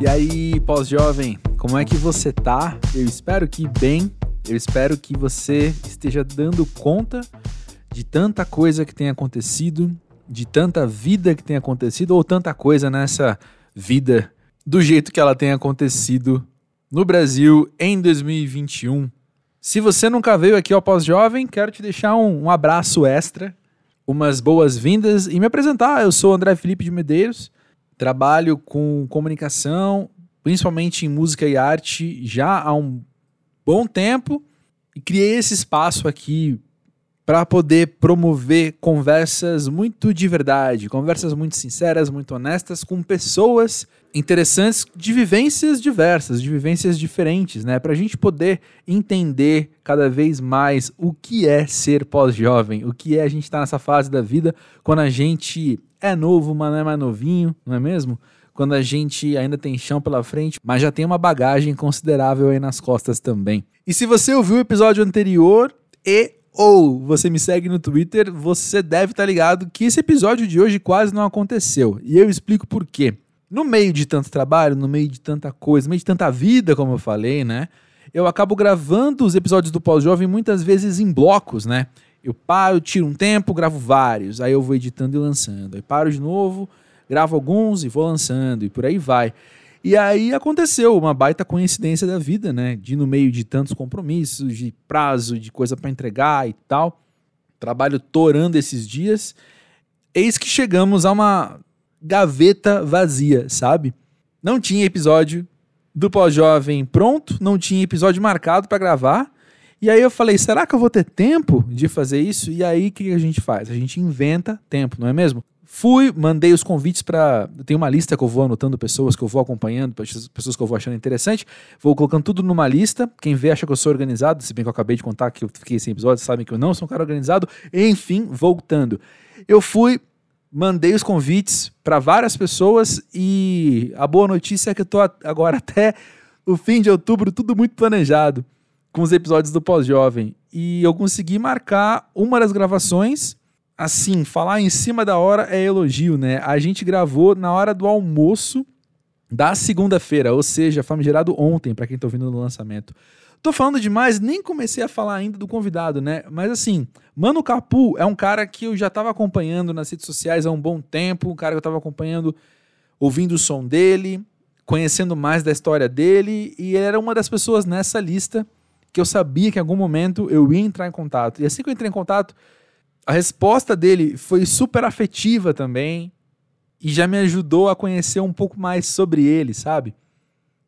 E aí, pós-jovem, como é que você tá? Eu espero que bem. Eu espero que você esteja dando conta de tanta coisa que tem acontecido, de tanta vida que tem acontecido, ou tanta coisa nessa vida do jeito que ela tem acontecido no Brasil em 2021. Se você nunca veio aqui ao Pós-Jovem, quero te deixar um, um abraço extra, umas boas-vindas e me apresentar. Eu sou André Felipe de Medeiros, trabalho com comunicação, principalmente em música e arte, já há um bom tempo e criei esse espaço aqui para poder promover conversas muito de verdade, conversas muito sinceras, muito honestas com pessoas interessantes de vivências diversas, de vivências diferentes, né? Para a gente poder entender cada vez mais o que é ser pós-jovem, o que é a gente estar tá nessa fase da vida quando a gente é novo, mas não é mais novinho, não é mesmo? Quando a gente ainda tem chão pela frente, mas já tem uma bagagem considerável aí nas costas também. E se você ouviu o episódio anterior e ou você me segue no Twitter, você deve estar tá ligado que esse episódio de hoje quase não aconteceu. E eu explico por quê. No meio de tanto trabalho, no meio de tanta coisa, no meio de tanta vida, como eu falei, né? Eu acabo gravando os episódios do Pós-Jovem muitas vezes em blocos, né? Eu paro, tiro um tempo, gravo vários, aí eu vou editando e lançando. Aí paro de novo, gravo alguns e vou lançando, e por aí vai. E aí aconteceu uma baita coincidência da vida, né? De no meio de tantos compromissos, de prazo, de coisa para entregar e tal. Trabalho torando esses dias. Eis que chegamos a uma gaveta vazia, sabe? Não tinha episódio do pós-jovem pronto, não tinha episódio marcado para gravar. E aí eu falei, será que eu vou ter tempo de fazer isso? E aí o que a gente faz? A gente inventa tempo, não é mesmo? Fui, mandei os convites para. Tem uma lista que eu vou anotando pessoas que eu vou acompanhando, pessoas que eu vou achando interessante. Vou colocando tudo numa lista. Quem vê acha que eu sou organizado, se bem que eu acabei de contar que eu fiquei sem episódio, sabem que eu não sou um cara organizado. Enfim, voltando. Eu fui, mandei os convites para várias pessoas e a boa notícia é que eu tô agora até o fim de outubro, tudo muito planejado com os episódios do Pós-Jovem. E eu consegui marcar uma das gravações assim, falar em cima da hora é elogio, né? A gente gravou na hora do almoço da segunda-feira, ou seja, famigerado ontem, para quem tá ouvindo no lançamento. Tô falando demais, nem comecei a falar ainda do convidado, né? Mas assim, Mano Capu é um cara que eu já tava acompanhando nas redes sociais há um bom tempo, um cara que eu tava acompanhando, ouvindo o som dele, conhecendo mais da história dele, e ele era uma das pessoas nessa lista que eu sabia que em algum momento eu ia entrar em contato. E assim que eu entrei em contato, a resposta dele foi super afetiva também e já me ajudou a conhecer um pouco mais sobre ele, sabe?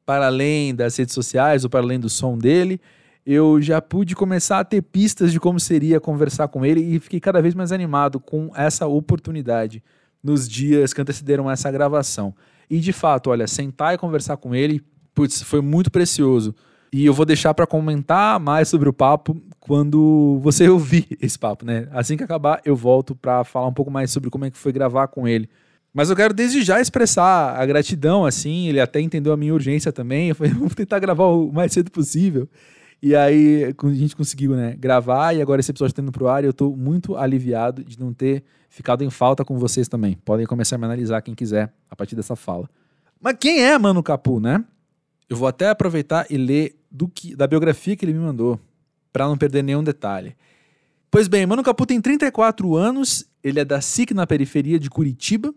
Para além das redes sociais ou para além do som dele, eu já pude começar a ter pistas de como seria conversar com ele e fiquei cada vez mais animado com essa oportunidade nos dias que antecederam essa gravação. E de fato, olha, sentar e conversar com ele, putz, foi muito precioso. E eu vou deixar para comentar mais sobre o papo quando você ouvir esse papo, né? Assim que acabar, eu volto para falar um pouco mais sobre como é que foi gravar com ele. Mas eu quero desde já expressar a gratidão, assim, ele até entendeu a minha urgência também. Eu falei, vamos tentar gravar o mais cedo possível. E aí a gente conseguiu, né, gravar e agora esse episódio está indo pro ar e eu tô muito aliviado de não ter ficado em falta com vocês também. Podem começar a me analisar quem quiser a partir dessa fala. Mas quem é Mano Capu, né? Eu vou até aproveitar e ler do que, da biografia que ele me mandou, para não perder nenhum detalhe. Pois bem, Mano Capu tem 34 anos, ele é da SIC na periferia de Curitiba.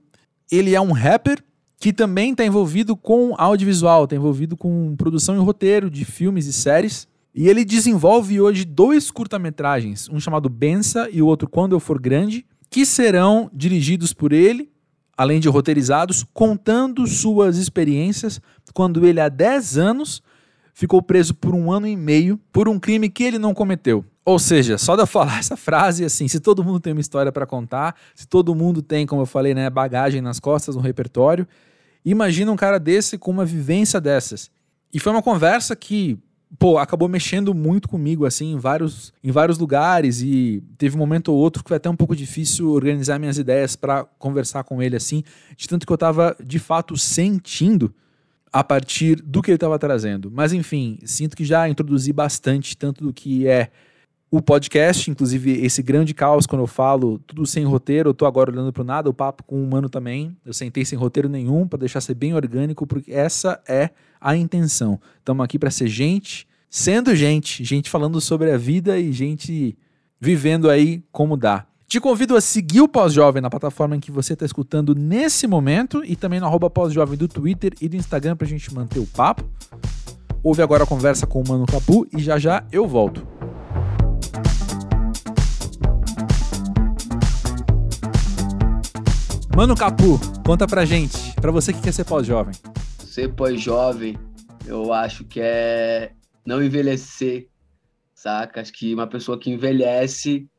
Ele é um rapper que também está envolvido com audiovisual, está envolvido com produção e roteiro de filmes e séries. E ele desenvolve hoje dois curta-metragens, um chamado Bença e o outro Quando Eu For Grande, que serão dirigidos por ele, além de roteirizados, contando suas experiências quando ele, há 10 anos, ficou preso por um ano e meio por um crime que ele não cometeu. Ou seja, só de eu falar essa frase, assim, se todo mundo tem uma história para contar, se todo mundo tem, como eu falei, né, bagagem nas costas, um repertório, imagina um cara desse com uma vivência dessas. E foi uma conversa que, pô, acabou mexendo muito comigo, assim, em vários, em vários lugares e teve um momento ou outro que foi até um pouco difícil organizar minhas ideias para conversar com ele, assim, de tanto que eu tava, de fato, sentindo a partir do que ele estava trazendo. Mas enfim, sinto que já introduzi bastante tanto do que é o podcast, inclusive esse grande caos, quando eu falo tudo sem roteiro, eu tô agora olhando pro nada, o papo com o humano também. Eu sentei sem roteiro nenhum para deixar ser bem orgânico, porque essa é a intenção. Estamos aqui para ser gente, sendo gente, gente falando sobre a vida e gente vivendo aí como dá. Te convido a seguir o Pós-Jovem na plataforma em que você está escutando nesse momento e também no arroba Pós-Jovem do Twitter e do Instagram para a gente manter o papo. Ouve agora a conversa com o Mano Capu e já já eu volto. Mano Capu, conta pra gente, pra você que quer ser pós-jovem. Ser pós-jovem, eu acho que é não envelhecer, saca? Acho que uma pessoa que envelhece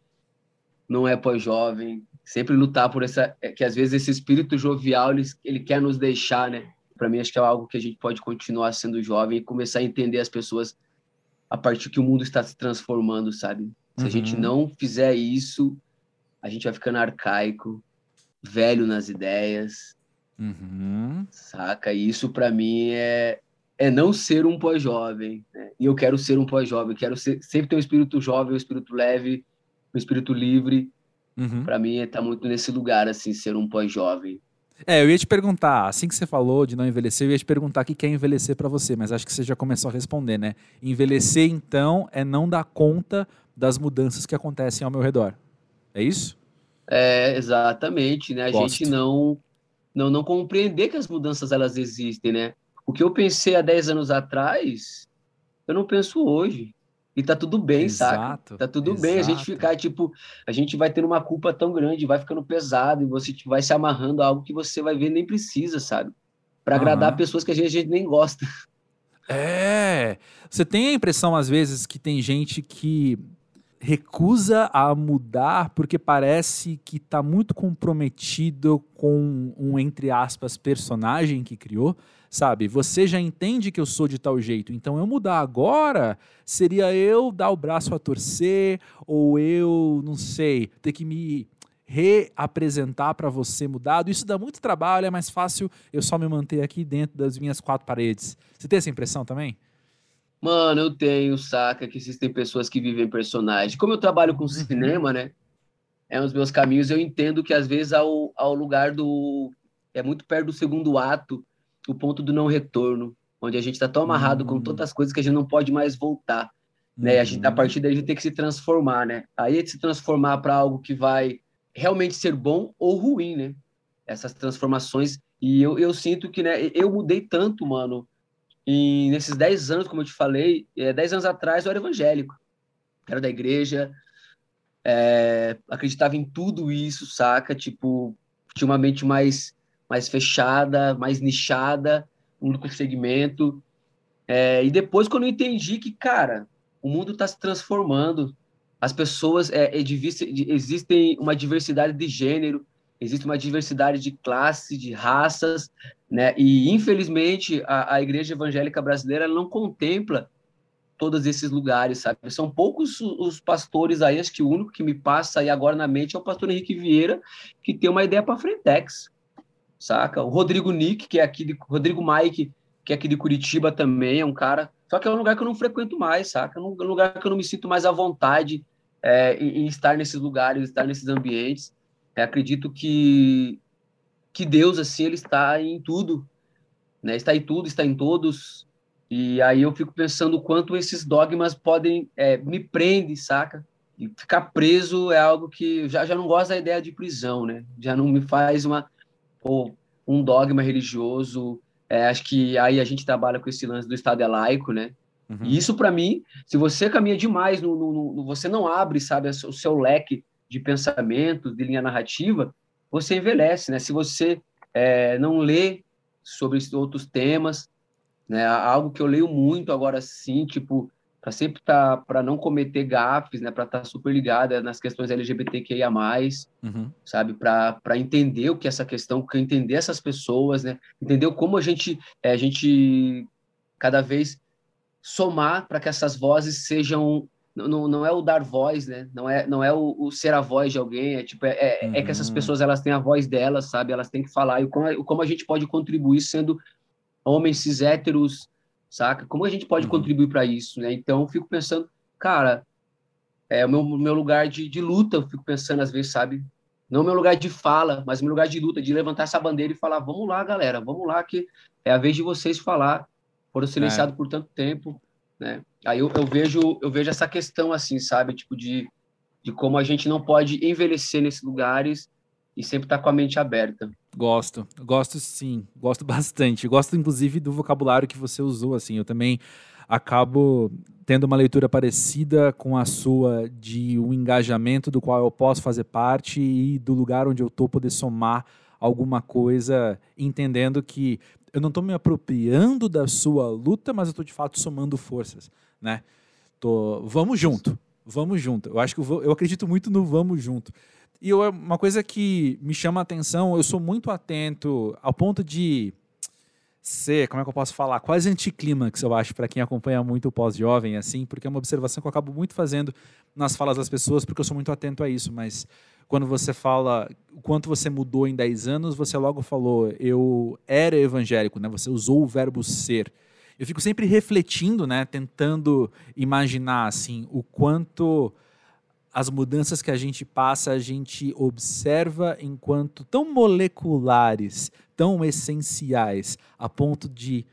não é pós-jovem. Sempre lutar por essa. É que às vezes esse espírito jovial ele, ele quer nos deixar, né? Para mim, acho que é algo que a gente pode continuar sendo jovem e começar a entender as pessoas a partir que o mundo está se transformando, sabe? Se uhum. a gente uhum. não fizer isso, a gente vai ficando arcaico, velho nas ideias, uhum. saca? E isso para mim é, é não ser um pós-jovem. Né? E eu quero ser um pós-jovem, quero ser, sempre ter um espírito jovem, um espírito leve, um espírito livre. Uhum. Para mim é tá muito nesse lugar, assim, ser um pós-jovem. É, eu ia te perguntar, assim que você falou de não envelhecer, eu ia te perguntar o que é envelhecer para você, mas acho que você já começou a responder, né? Envelhecer, então, é não dar conta das mudanças que acontecem ao meu redor. É isso? É, exatamente, né? A Gosto. gente não, não não compreender que as mudanças elas existem, né? O que eu pensei há 10 anos atrás, eu não penso hoje. E tá tudo bem, exato, saca? Tá tudo exato. bem a gente ficar, tipo, a gente vai tendo uma culpa tão grande, vai ficando pesado, e você vai se amarrando a algo que você vai ver nem precisa, sabe? Para uhum. agradar pessoas que a gente, a gente nem gosta. É. Você tem a impressão, às vezes, que tem gente que recusa a mudar porque parece que está muito comprometido com um, entre aspas, personagem que criou, sabe? Você já entende que eu sou de tal jeito, então eu mudar agora seria eu dar o braço a torcer ou eu, não sei, ter que me reapresentar para você mudado. Isso dá muito trabalho, é mais fácil eu só me manter aqui dentro das minhas quatro paredes. Você tem essa impressão também? Mano, eu tenho, saca, que existem pessoas que vivem personagens. Como eu trabalho com uhum. cinema, né? É um dos meus caminhos, eu entendo que às vezes ao, ao lugar do. É muito perto do segundo ato, o ponto do não retorno, onde a gente está tão amarrado uhum. com tantas coisas que a gente não pode mais voltar. Né? A, gente, a uhum. partir daí a gente tem que se transformar, né? Aí é se transformar para algo que vai realmente ser bom ou ruim, né? Essas transformações. E eu, eu sinto que, né, eu mudei tanto, mano, e nesses 10 anos, como eu te falei, é, 10 anos atrás eu era evangélico. Era da igreja, é, acreditava em tudo isso, saca? Tipo, tinha uma mente mais, mais fechada, mais nichada, um único segmento. É, e depois, quando eu entendi que, cara, o mundo está se transformando, as pessoas, é, é, existem uma diversidade de gênero, existe uma diversidade de classe, de raças, né? E infelizmente a, a igreja evangélica brasileira não contempla todos esses lugares, sabe? São poucos os pastores aí, acho que o único que me passa aí agora na mente é o pastor Henrique Vieira, que tem uma ideia para Frentex, saca? O Rodrigo Nick, que é aqui de Rodrigo Mike, que é aqui de Curitiba também, é um cara, só que é um lugar que eu não frequento mais, saca? É um lugar que eu não me sinto mais à vontade é, em, em estar nesses lugares, estar nesses ambientes. É, acredito que que Deus assim ele está em tudo, né? Está em tudo, está em todos. E aí eu fico pensando o quanto esses dogmas podem é, me prende, saca? E ficar preso é algo que já já não gosto da ideia de prisão, né? Já não me faz uma ou um dogma religioso. É, acho que aí a gente trabalha com esse lance do Estado é laico, né? Uhum. E isso para mim, se você caminha demais, no, no, no, você não abre, sabe, o seu leque de pensamentos, de linha narrativa, você envelhece, né? Se você é, não lê sobre outros temas, né? Algo que eu leio muito agora sim, tipo, para sempre estar, tá, para não cometer gafes, né? Para estar tá super ligada nas questões LGBTQIA+, uhum. sabe? Para entender o que é essa questão, entender essas pessoas, né? Entender como a gente, é, a gente cada vez somar para que essas vozes sejam não, não é o dar voz, né? Não é, não é o, o ser a voz de alguém, é tipo, é, é, uhum. é, que essas uhum. pessoas elas têm a voz delas, sabe? Elas têm que falar. E como, como a gente pode contribuir sendo homens cis héteros, saca? Como a gente pode uhum. contribuir para isso, né? Então, eu fico pensando, cara, é o meu, meu lugar de, de luta, eu fico pensando às vezes, sabe? Não meu lugar de fala, mas meu lugar de luta, de levantar essa bandeira e falar: vamos lá, galera, vamos lá, que é a vez de vocês falar. Foram silenciados é. por tanto tempo, né? Aí eu, eu, vejo, eu vejo essa questão assim, sabe? Tipo, de, de como a gente não pode envelhecer nesses lugares e sempre estar tá com a mente aberta. Gosto, gosto sim, gosto bastante. Gosto, inclusive, do vocabulário que você usou, assim. Eu também acabo tendo uma leitura parecida com a sua de um engajamento do qual eu posso fazer parte e do lugar onde eu estou poder somar alguma coisa, entendendo que eu não estou me apropriando da sua luta, mas eu estou de fato somando forças, né? Tô, vamos junto, vamos junto. Eu acho que eu, eu acredito muito no vamos junto. E eu, uma coisa que me chama a atenção, eu sou muito atento ao ponto de ser, como é que eu posso falar, quase anticlímax, eu acho, para quem acompanha muito o pós-jovem, assim, porque é uma observação que eu acabo muito fazendo nas falas das pessoas, porque eu sou muito atento a isso, mas quando você fala o quanto você mudou em 10 anos, você logo falou, eu era evangélico, né? Você usou o verbo ser. Eu fico sempre refletindo, né, tentando imaginar assim, o quanto as mudanças que a gente passa, a gente observa enquanto tão moleculares, tão essenciais, a ponto de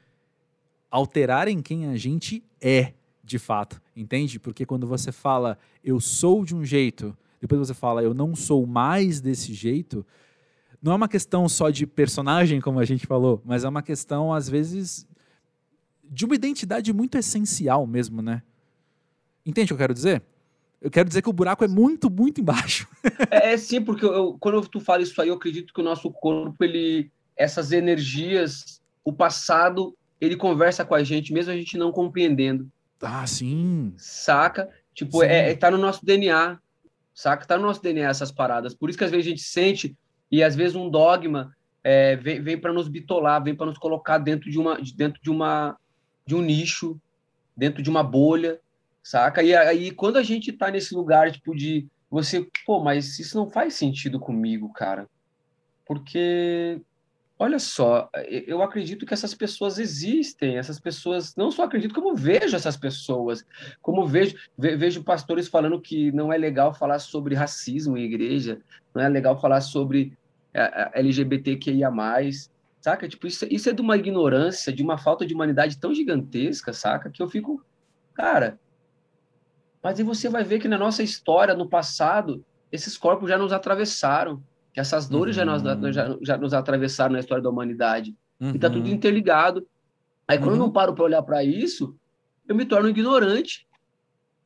alterarem quem a gente é, de fato, entende? Porque quando você fala eu sou de um jeito, depois você fala eu não sou mais desse jeito, não é uma questão só de personagem, como a gente falou, mas é uma questão, às vezes, de uma identidade muito essencial mesmo, né? Entende o que eu quero dizer? Eu quero dizer que o buraco é muito, muito embaixo. é, é sim, porque eu, quando tu fala isso aí, eu acredito que o nosso corpo, ele, essas energias, o passado, ele conversa com a gente, mesmo a gente não compreendendo. Ah, sim. Saca? Tipo, sim. É, é, tá no nosso DNA. Saca? Tá no nosso DNA essas paradas. Por isso que às vezes a gente sente, e às vezes um dogma é, vem, vem para nos bitolar, vem para nos colocar dentro de uma, dentro de uma, de um nicho, dentro de uma bolha saca? E aí, quando a gente tá nesse lugar, tipo, de você, pô, mas isso não faz sentido comigo, cara. Porque, olha só, eu acredito que essas pessoas existem, essas pessoas, não só acredito, como vejo essas pessoas, como vejo, vejo pastores falando que não é legal falar sobre racismo em igreja, não é legal falar sobre LGBTQIA+, saca? Tipo, isso, isso é de uma ignorância, de uma falta de humanidade tão gigantesca, saca? Que eu fico, cara, mas aí você vai ver que na nossa história, no passado, esses corpos já nos atravessaram, que essas dores uhum. já, nos, já, já, nos atravessaram na história da humanidade. Uhum. E tá tudo uhum. interligado. Aí quando uhum. eu não uhum. paro para olhar para isso, eu me torno ignorante,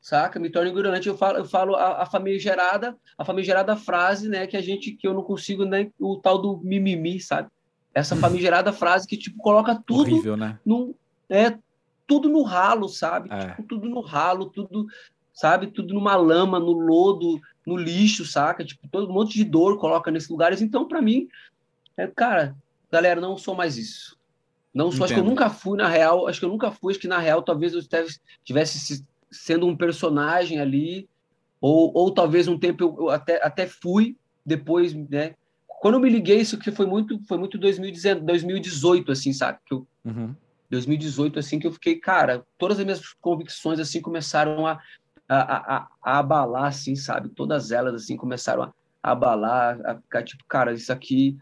saca? Me torno ignorante. Eu falo, eu falo a, a famigerada, a famigerada frase, né, que a gente, que eu não consigo, né, o tal do mimimi, sabe? Essa famigerada frase que, tipo, coloca tudo Horrível, né? no, é, tudo no ralo, sabe? É. Tipo, tudo no ralo, tudo sabe? Tudo numa lama, no lodo, no lixo, saca? Tipo, todo um monte de dor coloca nesses lugares. Então, para mim, é, cara, galera, não sou mais isso. Não sou, acho que eu nunca fui na real, acho que eu nunca fui, acho que na real talvez eu estivesse sendo um personagem ali, ou, ou talvez um tempo eu, eu até, até fui, depois, né? Quando eu me liguei, isso que foi muito, foi muito 2018, assim, sabe? Que eu, uhum. 2018, assim, que eu fiquei, cara, todas as minhas convicções, assim, começaram a, a, a, a, abalar, assim, sabe? Todas elas, assim, começaram a, a abalar, a ficar tipo, cara, isso aqui,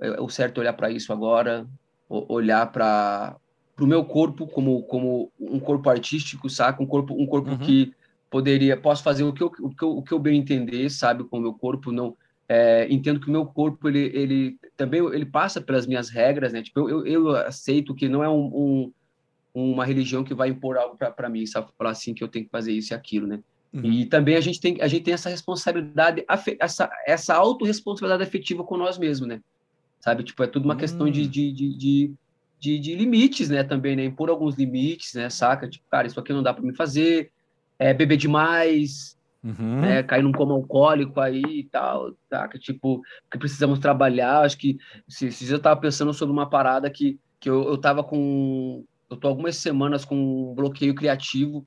é o certo olhar para isso agora, olhar para o meu corpo como, como um corpo artístico, saca? Um corpo, um corpo uhum. que poderia, posso fazer o que, eu, o, que eu, o que eu bem entender, sabe? Com o meu corpo, não... É, entendo que o meu corpo, ele, ele também ele passa pelas minhas regras, né? Tipo, eu, eu, eu aceito que não é um, um uma religião que vai impor algo para mim, sabe? Falar assim que eu tenho que fazer isso e aquilo, né? Uhum. E também a gente tem a gente tem essa responsabilidade, essa essa autorresponsabilidade afetiva com nós mesmos, né? Sabe? Tipo, é tudo uma uhum. questão de, hum. de, de, de, de, de limites, né? Também, né? Impor alguns limites, né? Saca? Tipo, cara, isso aqui não dá para me fazer, é beber demais, Uhum. Né, cair num coma alcoólico aí e tal, tá? Que, tipo, que precisamos trabalhar. Acho que se, se eu tava pensando sobre uma parada que, que eu, eu tava com, eu tô algumas semanas com um bloqueio criativo.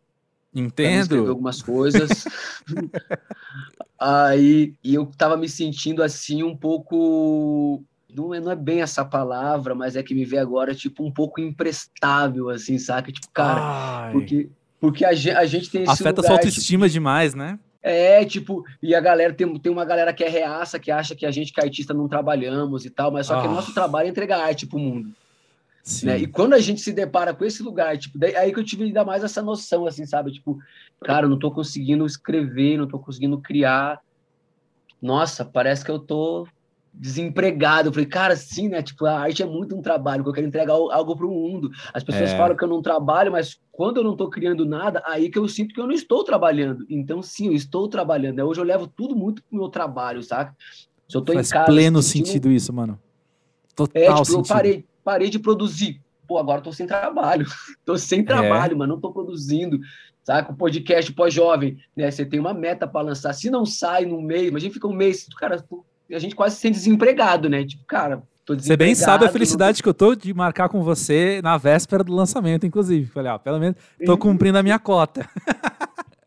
Entendo. algumas coisas. Aí, e eu tava me sentindo assim um pouco não é, não é bem essa palavra, mas é que me vê agora, tipo, um pouco imprestável, assim, saca? Tipo, cara, Ai. porque, porque a, gente, a gente tem esse Afeta lugar, sua autoestima tipo, demais, né? É, tipo, e a galera, tem, tem uma galera que é reaça, que acha que a gente, que é artista, não trabalhamos e tal, mas só que o nosso trabalho é entregar arte pro mundo. Né? E quando a gente se depara com esse lugar, tipo, daí, aí que eu tive ainda mais essa noção, assim, sabe? Tipo, cara, eu não tô conseguindo escrever, não tô conseguindo criar. Nossa, parece que eu tô desempregado. Eu falei, cara, sim, né? Tipo, a arte é muito um trabalho, que eu quero entregar algo para o mundo. As pessoas é. falam que eu não trabalho, mas quando eu não estou criando nada, aí que eu sinto que eu não estou trabalhando. Então, sim, eu estou trabalhando. Né? Hoje eu levo tudo muito pro meu trabalho, saca? Se eu tô Faz em casa. pleno sentindo... sentido isso, mano. Total é, tipo, sentido. eu parei, parei de produzir. Pô, agora tô sem trabalho. tô sem trabalho, é. mano. Não tô produzindo. Saca? O podcast pós-jovem, né? Você tem uma meta para lançar. Se não sai no mês, imagina fica um mês, cara, a gente quase se sente desempregado, né? Tipo, cara, Você bem sabe a felicidade não... que eu tô de marcar com você na véspera do lançamento, inclusive. Falei, ó, pelo menos tô cumprindo a minha cota.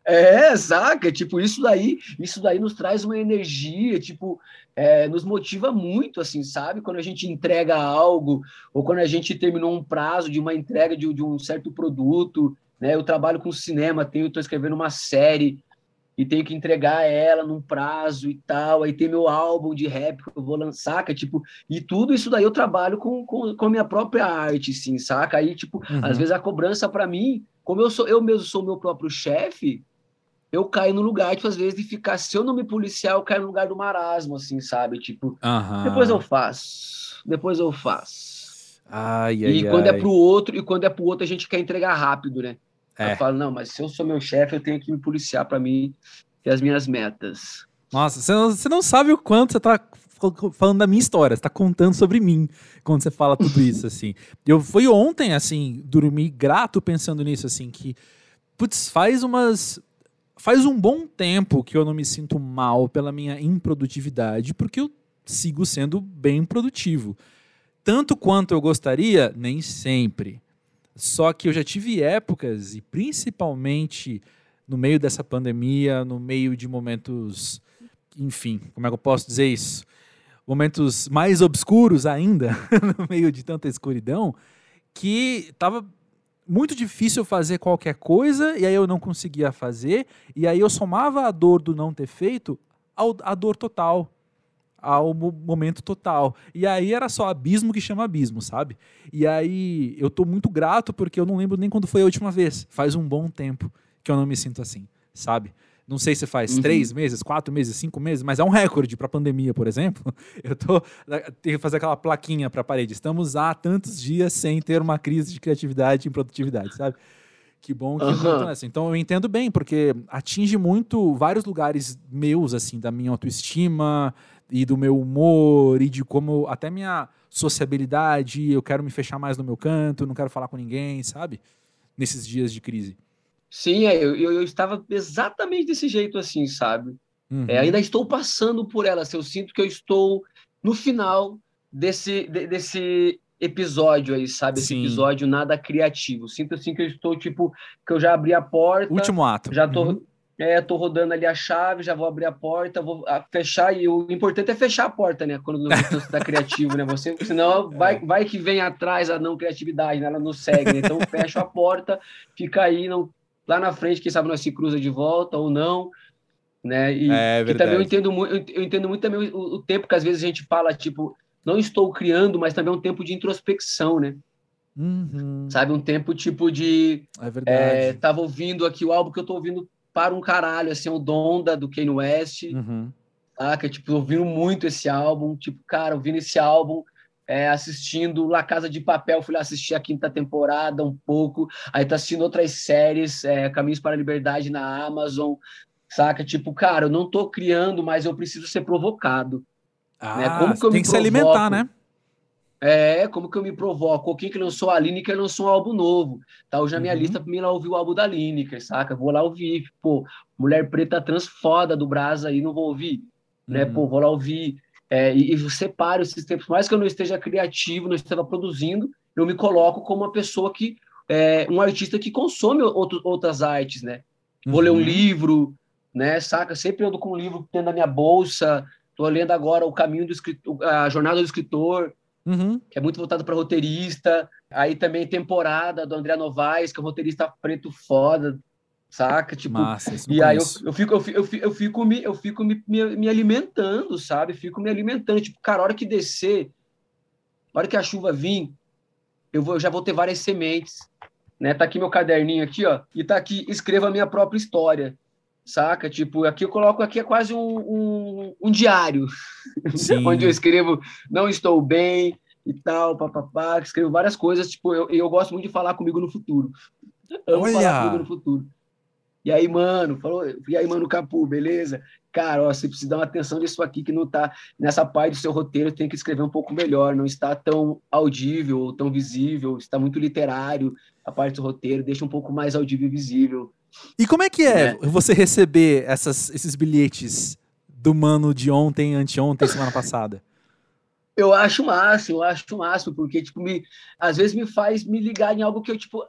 É, saca? Tipo, isso daí, isso daí nos traz uma energia, tipo, é, nos motiva muito, assim, sabe? Quando a gente entrega algo, ou quando a gente terminou um prazo de uma entrega de, de um certo produto, né? Eu trabalho com cinema, tenho, estou escrevendo uma série, e tenho que entregar ela num prazo e tal, aí tem meu álbum de rap que eu vou lançar, que é tipo, e tudo isso daí eu trabalho com, com, com a minha própria arte, sim, saca? Aí, tipo, uhum. às vezes a cobrança para mim, como eu sou, eu mesmo sou meu próprio chefe, eu caio no lugar, tipo, às vezes, de ficar, se eu não me policiar, eu caio no lugar do marasmo, assim, sabe? Tipo, uhum. depois eu faço, depois eu faço. Ai, ai, e quando é ai. é pro outro, e quando é pro outro, a gente quer entregar rápido, né? É. Eu falo, não, mas se eu sou meu chefe, eu tenho que me policiar para mim ter as minhas metas. Nossa, você não, você não sabe o quanto você está falando da minha história, você tá contando sobre mim quando você fala tudo isso, assim. Eu fui ontem, assim, dormi grato pensando nisso, assim, que, putz, faz umas. Faz um bom tempo que eu não me sinto mal pela minha improdutividade, porque eu sigo sendo bem produtivo. Tanto quanto eu gostaria, nem sempre. Só que eu já tive épocas, e principalmente no meio dessa pandemia, no meio de momentos, enfim, como é que eu posso dizer isso? Momentos mais obscuros ainda, no meio de tanta escuridão, que estava muito difícil fazer qualquer coisa e aí eu não conseguia fazer, e aí eu somava a dor do não ter feito ao, a dor total ao momento total. E aí era só abismo que chama abismo, sabe? E aí eu tô muito grato porque eu não lembro nem quando foi a última vez. Faz um bom tempo que eu não me sinto assim, sabe? Não sei se faz uhum. três meses, quatro meses, cinco meses, mas é um recorde para pandemia, por exemplo. Eu tô tenho que fazer aquela plaquinha para a parede. Estamos há tantos dias sem ter uma crise de criatividade e produtividade, sabe? Que bom que uhum. não Então eu entendo bem, porque atinge muito vários lugares meus, assim, da minha autoestima, e do meu humor e de como até minha sociabilidade, eu quero me fechar mais no meu canto, não quero falar com ninguém, sabe? Nesses dias de crise. Sim, é, eu, eu, eu estava exatamente desse jeito assim, sabe? Uhum. É, ainda estou passando por ela, assim, eu sinto que eu estou no final desse, de, desse episódio aí, sabe? Esse Sim. episódio nada criativo. Sinto assim que eu estou, tipo, que eu já abri a porta. Último ato. Já tô, uhum. É, tô rodando ali a chave, já vou abrir a porta, vou fechar, e o importante é fechar a porta, né? Quando você está criativo, né? Você, senão vai, é. vai que vem atrás a não criatividade, né? Ela não segue, né? Então fecha a porta, fica aí, não, lá na frente, quem sabe nós se cruza de volta ou não, né? E, é e também eu entendo, muito, eu entendo muito também o, o, tempo que às vezes a gente fala, tipo, não estou criando, mas também é um tempo de introspecção, né? Uhum. Sabe, um tempo tipo de. É verdade. É, tava ouvindo aqui o álbum que eu tô ouvindo para um caralho, assim, o Donda, do Kanye West, uhum. saca? Tipo, ouvindo muito esse álbum, tipo, cara, ouvindo esse álbum, é, assistindo La Casa de Papel, fui lá assistir a quinta temporada um pouco, aí tá assistindo outras séries, é, Caminhos para a Liberdade na Amazon, saca? Tipo, cara, eu não tô criando, mas eu preciso ser provocado. Ah, né? Como que eu tem que provoco? se alimentar, né? É, como que eu me provoco? Quem que lançou a Lineker lançou um álbum novo. Tá hoje na minha uhum. lista pra mim lá ouvir o álbum da Lineker, saca? Vou lá ouvir. Pô, mulher preta trans foda do Brasa aí, não vou ouvir. Né? Uhum. Né? Pô, vou lá ouvir. É, e, e separo esses tempos. Mais que eu não esteja criativo, não esteja produzindo, eu me coloco como uma pessoa que. É, um artista que consome outro, outras artes, né? Vou uhum. ler um uhum. livro, né? Saca? Sempre ando com um livro dentro da minha bolsa. Tô lendo agora O Caminho do Escritor, a Jornada do Escritor Uhum. que é muito voltado para roteirista. Aí também temporada do André Novaes, que é um roteirista preto foda, saca? Tipo, Massa, e aí eu, eu fico, eu fico, eu fico, eu fico me, eu fico me, me, me alimentando, sabe? Fico me alimentando. Tipo, cara, a hora que descer, a hora que a chuva vir, eu, vou, eu já vou ter várias sementes. Né? Tá aqui meu caderninho aqui, ó, e tá aqui, escreva a minha própria história. Saca? Tipo, aqui eu coloco, aqui é quase um, um, um diário, onde eu escrevo, não estou bem e tal, papapá, escrevo várias coisas, tipo, eu, eu gosto muito de falar comigo no futuro. Amo Olha! falar comigo no futuro. E aí, mano, falou, e aí, mano, Capu, beleza? Cara, ó, você precisa dar uma atenção nisso aqui que não tá nessa parte do seu roteiro, tem que escrever um pouco melhor, não está tão audível ou tão visível, está muito literário a parte do roteiro, deixa um pouco mais audível e visível. E como é que é É. você receber essas, esses bilhetes do mano de ontem, anteontem, semana passada? Eu acho massa, eu acho máximo, porque, tipo, me, às vezes me faz me ligar em algo que eu, tipo,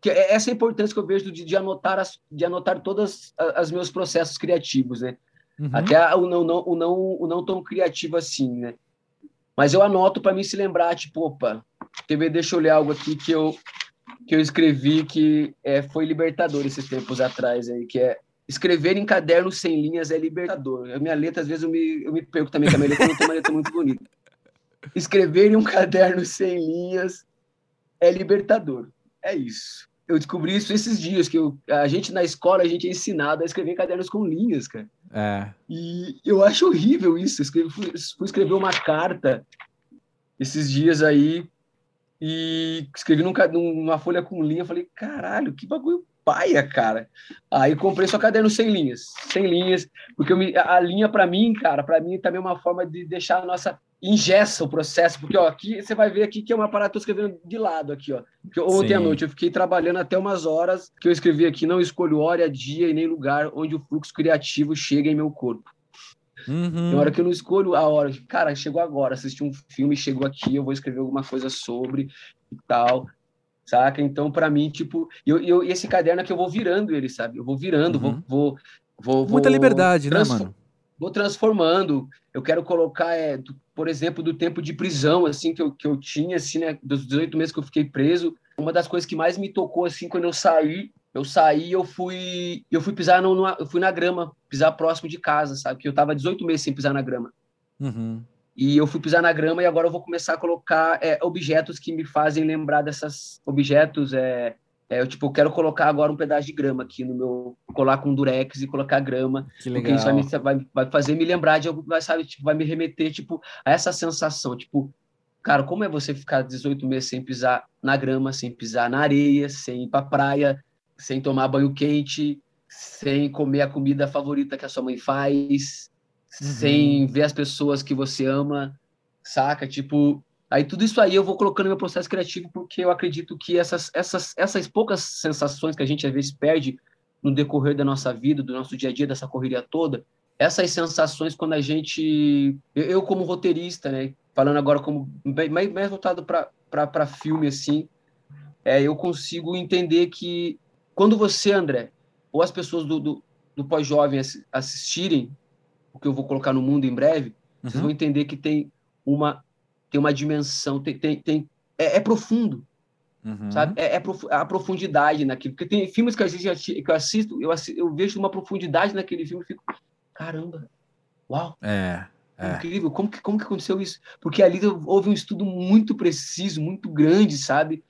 que é essa é a importância que eu vejo de, de anotar as, de anotar todas as meus processos criativos, né? Uhum. Até o não, não, o, não, o não tão criativo assim, né? Mas eu anoto para mim se lembrar, tipo, opa, ver, deixa eu ler algo aqui que eu, que eu escrevi que é, foi libertador esses tempos atrás aí, que é escrever em caderno sem linhas é libertador. A minha letra, às vezes, eu me, eu me perco também, que a minha letra não tem uma letra muito bonita. Escrever em um caderno sem linhas é libertador. É isso. Eu descobri isso esses dias, que eu, a gente na escola, a gente é ensinado a escrever cadernos com linhas, cara. É. E eu acho horrível isso. Eu escrevi, fui, fui escrever uma carta esses dias aí e escrevi num, numa folha com linha. Falei, caralho, que bagulho paia, cara. Aí comprei só caderno sem linhas, sem linhas, porque me- a linha para mim, cara, para mim também é uma forma de deixar a nossa ingessa o processo, porque ó, aqui você vai ver aqui que é uma parada que eu escrevendo de lado aqui, ó. Porque ontem à Sim. noite eu fiquei trabalhando até umas horas que eu escrevi aqui, não escolho hora, dia e nem lugar onde o fluxo criativo chega em meu corpo. Uhum. Tem hora que eu não escolho a hora. Cara, chegou agora, assisti um filme, chegou aqui, eu vou escrever alguma coisa sobre e tal. Saca? Então, para mim, tipo, eu, eu, e esse caderno aqui eu vou virando ele, sabe? Eu vou virando, Uhum. vou, vou, vou. Muita vou liberdade, né, mano? Vou transformando. Eu quero colocar, é, do- por exemplo, do tempo de prisão, assim, que eu, que eu tinha, assim, né? Dos 18 meses que eu fiquei preso. Uma das coisas que mais me tocou, assim, quando eu saí, eu saí, eu fui, eu fui pisar no, eu fui na grama, pisar próximo de casa, sabe? Que eu tava 18 meses sem pisar na grama. Uhum. E eu fui pisar na grama e agora eu vou começar a colocar é, objetos que me fazem lembrar dessas objetos. É, é, eu, tipo, eu quero colocar agora um pedaço de grama aqui no meu. colar com durex e colocar grama. Que Porque legal. isso vai, me, vai, vai fazer me lembrar de algo, vai, sabe, tipo, vai me remeter, tipo, a essa sensação, tipo, cara, como é você ficar 18 meses sem pisar na grama, sem pisar na areia, sem ir pra praia, sem tomar banho quente, sem comer a comida favorita que a sua mãe faz, Uhum. sem ver as pessoas que você ama, saca? Tipo, aí tudo isso aí eu vou colocando no meu processo criativo porque eu acredito que essas, essas, essas poucas sensações que a gente às vezes perde no decorrer da nossa vida, do nosso dia a dia, dessa correria toda, essas sensações quando a gente, eu, como roteirista, né, falando agora como bem- mais, voltado para filme assim, é, eu consigo entender que quando você, André, ou as pessoas do, do, do pós-jovem assi- assistirem o que eu vou colocar no mundo em breve, vocês Uhum. vão entender que tem uma tem uma dimensão, tem, tem, tem é, é profundo, Uhum. sabe? É, é a profundidade naquilo. Porque tem filmes que às vezes eu assisto, que eu assisto, eu, assi- eu vejo uma profundidade naquele filme e fico, caramba, uau, É. É. incrível, como que, como que aconteceu isso? Porque ali houve um estudo muito preciso, muito grande, sabe?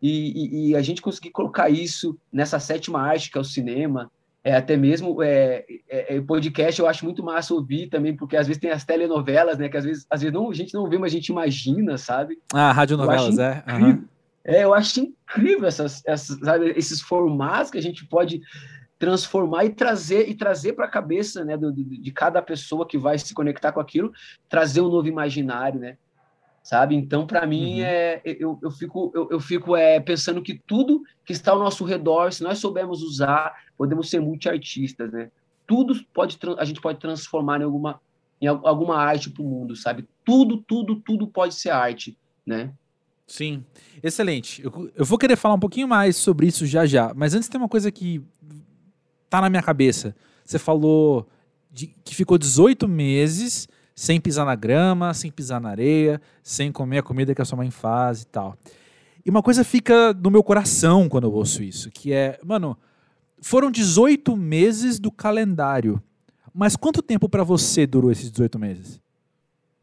E, e- e a gente conseguir colocar isso nessa sétima arte que é o cinema, é, até mesmo é, é, é, podcast eu acho muito massa ouvir também, porque às vezes tem as telenovelas, né? Que às vezes, às vezes não, a gente não vê, mas a gente imagina, sabe? Ah, radionovelas, é. Aham. É, eu acho incrível essas, essas, sabe, esses formatos que a gente pode transformar e trazer e trazer para a cabeça né, do, do- de cada pessoa que vai se conectar com aquilo, trazer um novo imaginário, né? Sabe? Então, para mim, Uhum. é, eu, eu fico, eu, eu fico é, pensando que tudo que está ao nosso redor, se nós soubermos usar, podemos ser multiartistas, né? Tudo pode, a gente pode transformar em alguma, em al- alguma arte para o mundo, sabe? Tudo, tudo, tudo pode ser arte, né? Sim, excelente. Eu, eu vou querer falar um pouquinho mais sobre isso já já, mas antes tem uma coisa que tá na minha cabeça. Você falou de, que ficou 18 meses sem pisar na grama, sem pisar na areia, sem comer a comida que a sua mãe faz e tal. E uma coisa fica no meu coração quando eu ouço isso, que é, mano, foram 18 meses do calendário. Mas quanto tempo para você durou esses 18 meses?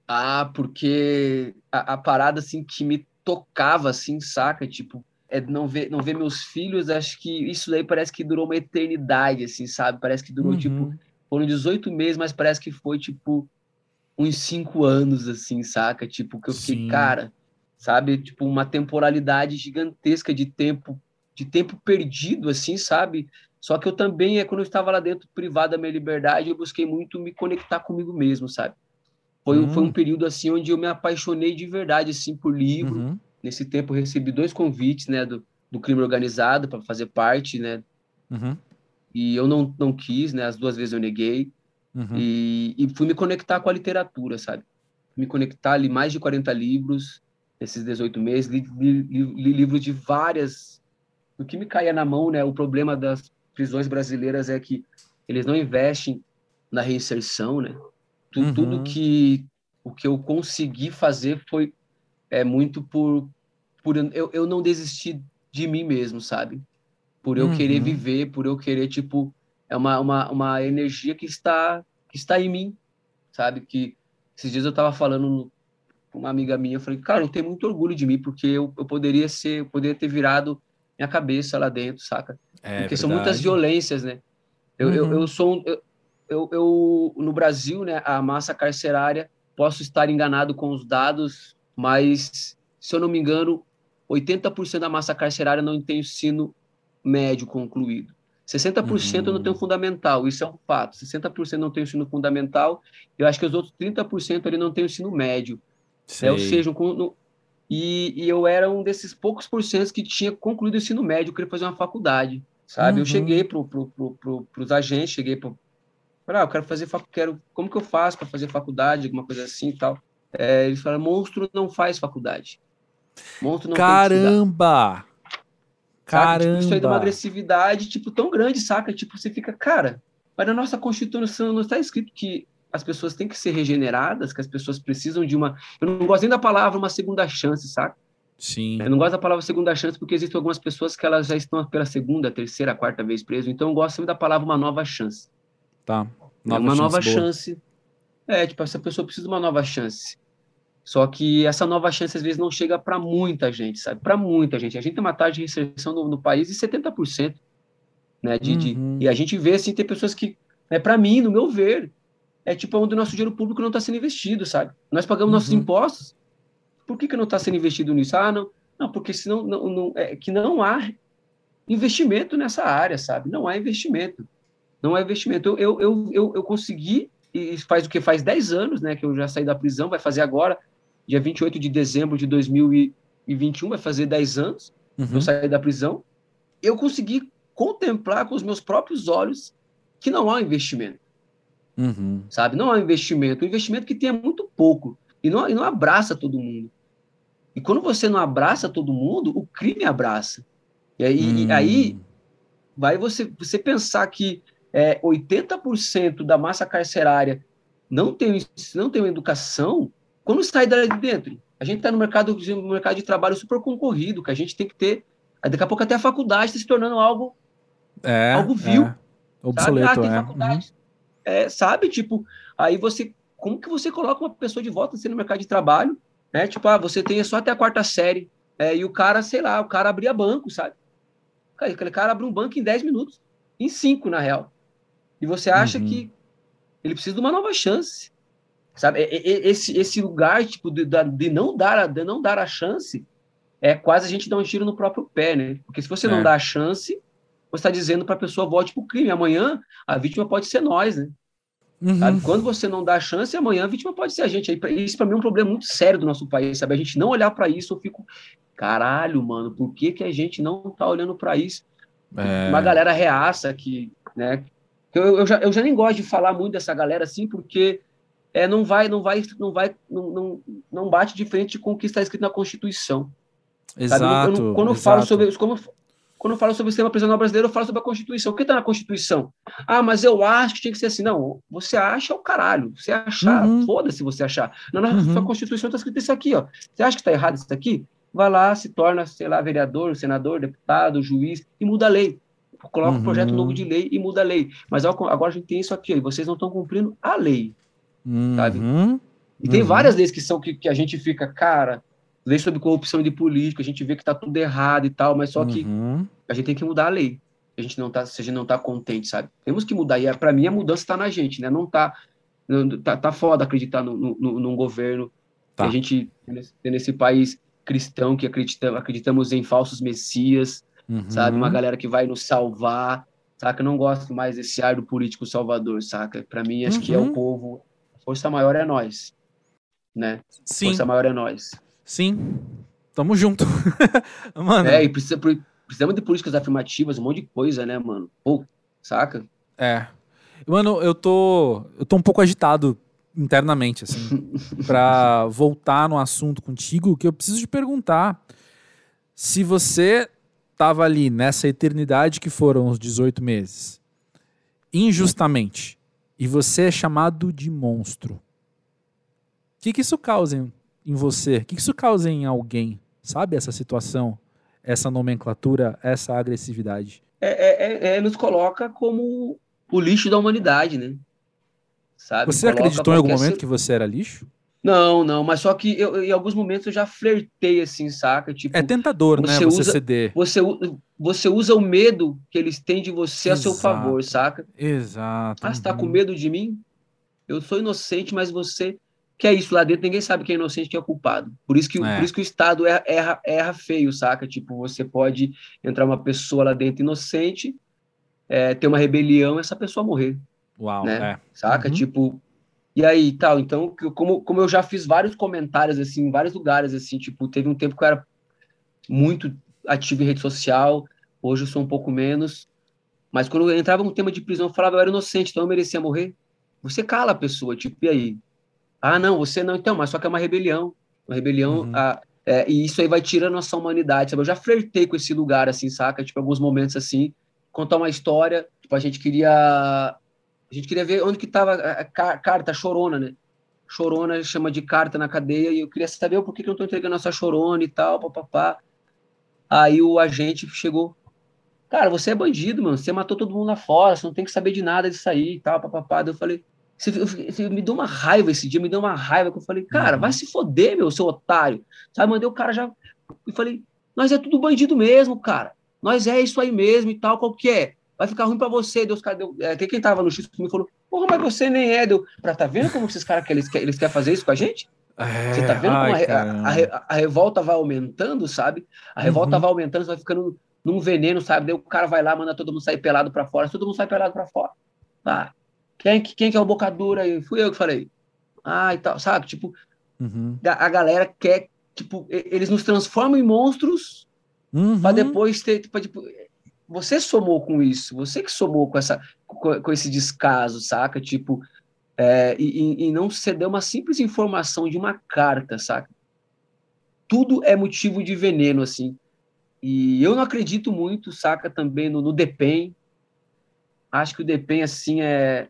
Ah, porque a, a, parada assim que me tocava assim, saca? Tipo, é não ver, não ver meus filhos, acho que isso daí parece que durou uma eternidade, assim, sabe? Parece que durou, tipo, uhum. tipo, foram 18 meses, mas parece que foi, tipo, uns 5 anos, assim, saca? Tipo, que eu fiquei, Sim. cara, sabe? Tipo, uma temporalidade gigantesca de tempo, de tempo perdido, assim, sabe? Só que eu também, é quando eu estava lá dentro, privado da minha liberdade, eu busquei muito me conectar comigo mesmo, sabe? Foi, uhum. foi um período, assim, onde eu me apaixonei de verdade, assim, por livro, uhum Nesse tempo, eu recebi dois convites, né, do, do crime organizado para fazer parte, né? Uhum. E eu não, não quis, né? As duas vezes eu neguei. Uhum. E, e fui me conectar com a literatura, sabe? Me conectar, li mais de 40 livros nesses 18 meses, li, li, li, li livros de várias. O que me caía na mão, né? O problema das prisões brasileiras é que eles não investem na reinserção, né? Tudo, uhum. tudo que o que eu consegui fazer foi é muito por, por eu, eu não desistir de mim mesmo, sabe? Por eu uhum. querer viver, por eu querer, tipo, é uma, uma, uma energia que está, que está em mim, sabe? Que esses dias eu tava falando com uma amiga minha, eu falei, cara, eu tenho muito orgulho de mim, porque eu, eu poderia ser, eu poderia ter virado minha cabeça lá dentro, saca? É, porque verdade. são muitas violências, né? Eu, uhum. eu, eu sou um, eu, eu, eu, no Brasil, né, a massa carcerária, posso estar enganado com os dados, mas, se eu não me engano, 80% da massa carcerária não tem ensino médio concluído. 60% uhum. não tem o fundamental, isso é um fato. 60% não tem o ensino fundamental, eu acho que os outros 30% ali não tem o ensino médio. É, ou seja, no, e, e, eu era um desses poucos porcentos que tinha concluído o ensino médio, queria fazer uma faculdade, sabe? Uhum. Eu cheguei para pro, pro, pro, os agentes, cheguei para... Ah, eu quero fazer, quero, como que eu faço para fazer faculdade, alguma coisa assim e tal. É, eles falam, monstro não faz faculdade. Monstro não Caramba! Caramba! Tipo, isso aí dá uma agressividade, tipo, tão grande, saca? Tipo, você fica, cara, mas na nossa Constituição não está escrito que as pessoas têm que ser regeneradas, que as pessoas precisam de uma... Eu não gosto nem da palavra uma segunda chance, saca? Sim. Eu não gosto da palavra segunda chance porque existem algumas pessoas que elas já estão pela segunda, terceira, quarta vez preso. Então eu gosto sempre da palavra uma nova chance. Tá. Nova é uma chance nova boa. chance é, tipo, essa pessoa precisa de uma nova chance. Só que essa nova chance às vezes não chega para muita gente, sabe? Para muita gente. A gente tem uma taxa de reinserção no, no país de 70%, né? De, uhum. de, e a gente vê assim, tem pessoas que, né, para mim, no meu ver, é tipo onde o nosso dinheiro público não está sendo investido, sabe? Nós pagamos uhum. nossos impostos. Por que, que não está sendo investido nisso? Ah, não, não, porque senão não, não, é que não há investimento nessa área, sabe? Não há investimento. Não há investimento. Eu, eu, eu, eu consegui e faz o que? Faz 10 anos né, que eu já saí da prisão, vai fazer agora, dia 28 de dezembro de 2021, vai fazer 10 anos uhum. eu saí da prisão. Eu consegui contemplar com os meus próprios olhos que não há investimento. Uhum. Sabe? Não há investimento. O investimento que tem é muito pouco. E não, e não abraça todo mundo. E quando você não abraça todo mundo, o crime abraça. E aí, e aí vai você, você pensar que é, 80% da massa carcerária não tem, não tem educação, quando sai dali de dentro? A gente está no mercado, no mercado de trabalho super concorrido, que a gente tem que ter. Daqui a pouco até a faculdade está se tornando algo, é, algo vil. É. Obsoleto, sabe? Ah, tem é. faculdade. Uhum. É, sabe, tipo, aí você. Como que você coloca uma pessoa de volta assim, no mercado de trabalho? Né? Tipo, ah, você tem só até a quarta série. É, e o cara, sei lá, o cara abria banco, sabe? Aquele cara abre um banco em 10 minutos. Em 5, na real. E você acha uhum. que ele precisa de uma nova chance. Sabe? Esse, esse lugar tipo, de, de, não dar, de não dar a chance é quase a gente dar um tiro no próprio pé, né? Porque se você é. não dá a chance, você está dizendo para a pessoa volte para o crime. Amanhã a vítima pode ser nós, né? Uhum. Quando você não dá a chance, amanhã a vítima pode ser a gente. Isso para mim é um problema muito sério do nosso país, sabe? A gente não olhar para isso, eu fico, caralho, mano, por que, que a gente não está olhando para isso? É... Uma galera reaça que, né, eu, eu, já, eu já nem gosto de falar muito dessa galera assim, porque é, não vai, não vai, não vai, não, não, não bate de frente com o que está escrito na Constituição. Exato. Eu, quando eu falo sobre como, quando eu falo sobre o sistema prisional brasileiro, eu falo sobre a Constituição. O que está na Constituição? Ah, mas eu acho que tinha que ser assim. Não, você acha o caralho. Você achar, uhum. foda-se você achar. Na nossa uhum. Constituição está escrito isso aqui, ó. Você acha que está errado isso aqui? Vai lá, se torna, sei lá, vereador, senador, deputado, juiz e muda a lei. coloca uhum. um projeto novo de lei e muda a lei. Mas agora a gente tem isso aqui, e vocês não estão cumprindo a lei, uhum. sabe? E tem uhum. várias leis que são que, que a gente fica, cara, lei sobre corrupção de político, a gente vê que tá tudo errado e tal, mas só que uhum. a gente tem que mudar a lei. A gente não tá, se a gente não tá contente, sabe? Temos que mudar. E é, para mim a mudança está na gente, né? Não tá, não, tá, tá foda acreditar no, no, num governo tá. a gente tem nesse país cristão que acreditamos, acreditamos em falsos messias, uhum. sabe? Uma galera que vai nos salvar, saca? Eu não gosto mais desse ar do político salvador, saca? Para mim, acho uhum. que é o uhum. povo. Força maior é nós, né? Sim. A força maior é nós. Sim. Tamo junto. mano. É, e precisa, precisamos de políticas afirmativas, um monte de coisa, né, mano? Pô, saca? É. Mano, eu tô. Eu tô um pouco agitado internamente, assim, para voltar no assunto contigo, que eu preciso te perguntar se você estava ali nessa eternidade que foram os 18 meses, injustamente, e você é chamado de monstro. O que, que isso causa em, em você? O que, que isso causa em alguém? Sabe essa situação, essa nomenclatura, essa agressividade? É, é, é, nos coloca como o lixo da humanidade, né? sabe? Você acreditou em algum momento ser... que você era lixo? Não, não, mas só que eu, em alguns momentos eu já flertei assim, saca? Tipo, é tentador, você né? Usa, você ceder. Você, você usa o medo que eles têm de você Exato. a seu favor, saca? Exato. Ah, você tá com medo de mim? Eu sou inocente, mas você. Que é isso, lá dentro ninguém sabe quem é inocente e quem é culpado. Por isso que, é. por isso que o Estado erra, erra, erra feio, saca? Tipo, você pode entrar uma pessoa lá dentro inocente, é, ter uma rebelião e essa pessoa morrer. Uau, né? É. Saca? Uhum. Tipo, e aí, tal. Então, como, como eu já fiz vários comentários, assim, em vários lugares, assim, tipo, teve um tempo que eu era muito ativo em rede social, hoje eu sou um pouco menos. Mas quando eu entrava no tema de prisão, eu falava, eu era inocente, então eu merecia morrer. Você cala a pessoa, tipo, e aí? Ah, não, você não, então, mas só que é uma rebelião. Uma rebelião, uhum. a, é, e isso aí vai tirando a nossa humanidade, sabe? Eu já flertei com esse lugar, assim, saca? Tipo, alguns momentos assim, contar uma história, tipo, a gente queria a gente queria ver onde que estava a, carta, a chorona, né? Chorona chama de carta na cadeia e eu queria saber o porquê que eu não estou entregando essa chorona e tal, papapá. Aí o agente chegou. Cara, você é bandido, mano. Você matou todo mundo lá fora, você não tem que saber de nada disso aí e tal, papapá. Eu falei, você, você, me deu uma raiva esse dia, me deu uma raiva que eu falei, cara, uhum. vai se foder, meu, seu otário. Sabe, mandei o cara já. E falei, nós é tudo bandido mesmo, cara. Nós é isso aí mesmo e tal, qual que é? Vai ficar ruim para você. Deus, cadê? É, quem tava no X comigo falou, porra, mas você nem é. Deu, pra tá vendo como esses caras que eles, eles querem fazer isso com a gente? É, você tá vendo ai, como a, a, a, a, revolta vai aumentando, sabe? A revolta uhum. vai aumentando, vai ficando num veneno, sabe? Daí o cara vai lá, manda todo mundo sair pelado para fora, todo mundo sai pelado para fora. Ah, quem, quem que é o bocadura aí? Fui eu que falei. Ah, e tal, sabe? Tipo, uhum. a, a galera quer, tipo, eles nos transformam em monstros uhum. para depois ter, tipo, você somou com isso, você que somou com, essa, com, com esse descaso, saca? Tipo, é, e, e, não ceder uma simples informação de uma carta, saca? Tudo é motivo de veneno, assim. E eu não acredito muito, saca, também no, no DEPEN. Acho que o DEPEN, assim, é...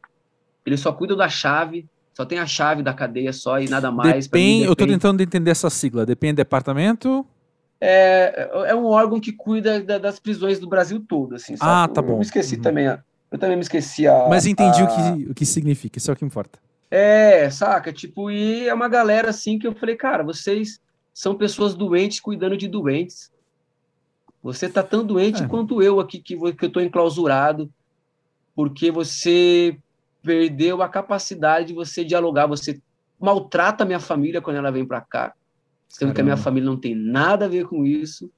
Ele só cuida da chave, só tem a chave da cadeia só e nada mais. DEPEN, eu tô tentando entender essa sigla. DEPEN é departamento é, é um órgão que cuida da, das prisões do Brasil todo, assim, sabe? Ah, tá bom. Eu me esqueci uhum. também, eu também me esqueci a... Mas entendi a... o, que, o que significa, isso é o que importa. É, saca? Tipo, e é uma galera, assim, que eu falei, cara, vocês são pessoas doentes cuidando de doentes. Você tá tão doente é. quanto eu aqui, que, que eu tô enclausurado, porque você perdeu a capacidade de você dialogar, você maltrata a minha família quando ela vem para cá sendo Caramba. que a minha família não tem nada a ver com isso.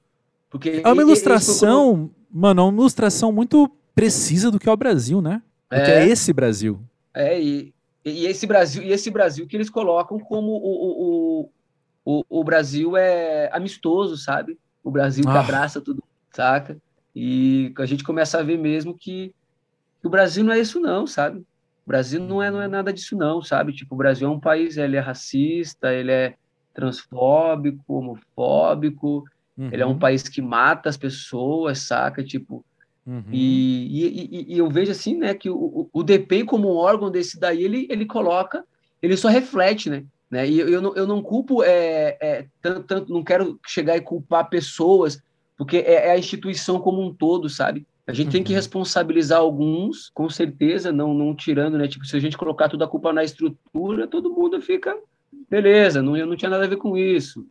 Porque é uma ilustração, mano, é uma ilustração muito precisa do que é o Brasil, né? Do é, que é esse Brasil. É, e, e esse Brasil, e esse Brasil que eles colocam como o, o, o, o Brasil é amistoso, sabe? O Brasil que ah. abraça tudo, saca? E a gente começa a ver mesmo que, que o Brasil não é isso não, sabe? O Brasil não é, não é nada disso não, sabe? Tipo, o Brasil é um país, ele é racista, ele é transfóbico, homofóbico. Uhum. Ele é um uhum. país que mata as pessoas, saca? Tipo, uhum. e, e, e, eu vejo assim, né, que o, o DPEM como um órgão desse daí, ele, ele coloca, ele só reflete, né? né? E eu, eu, não, eu não culpo, é, é, tanto, tanto, não quero chegar e culpar pessoas, porque é, é a instituição como um todo, sabe? A gente uhum. tem que uhum. responsabilizar alguns, com certeza, não, não tirando, né? Tipo, se a gente colocar toda a culpa na estrutura, todo mundo fica, beleza, não, eu não tinha nada a ver com isso.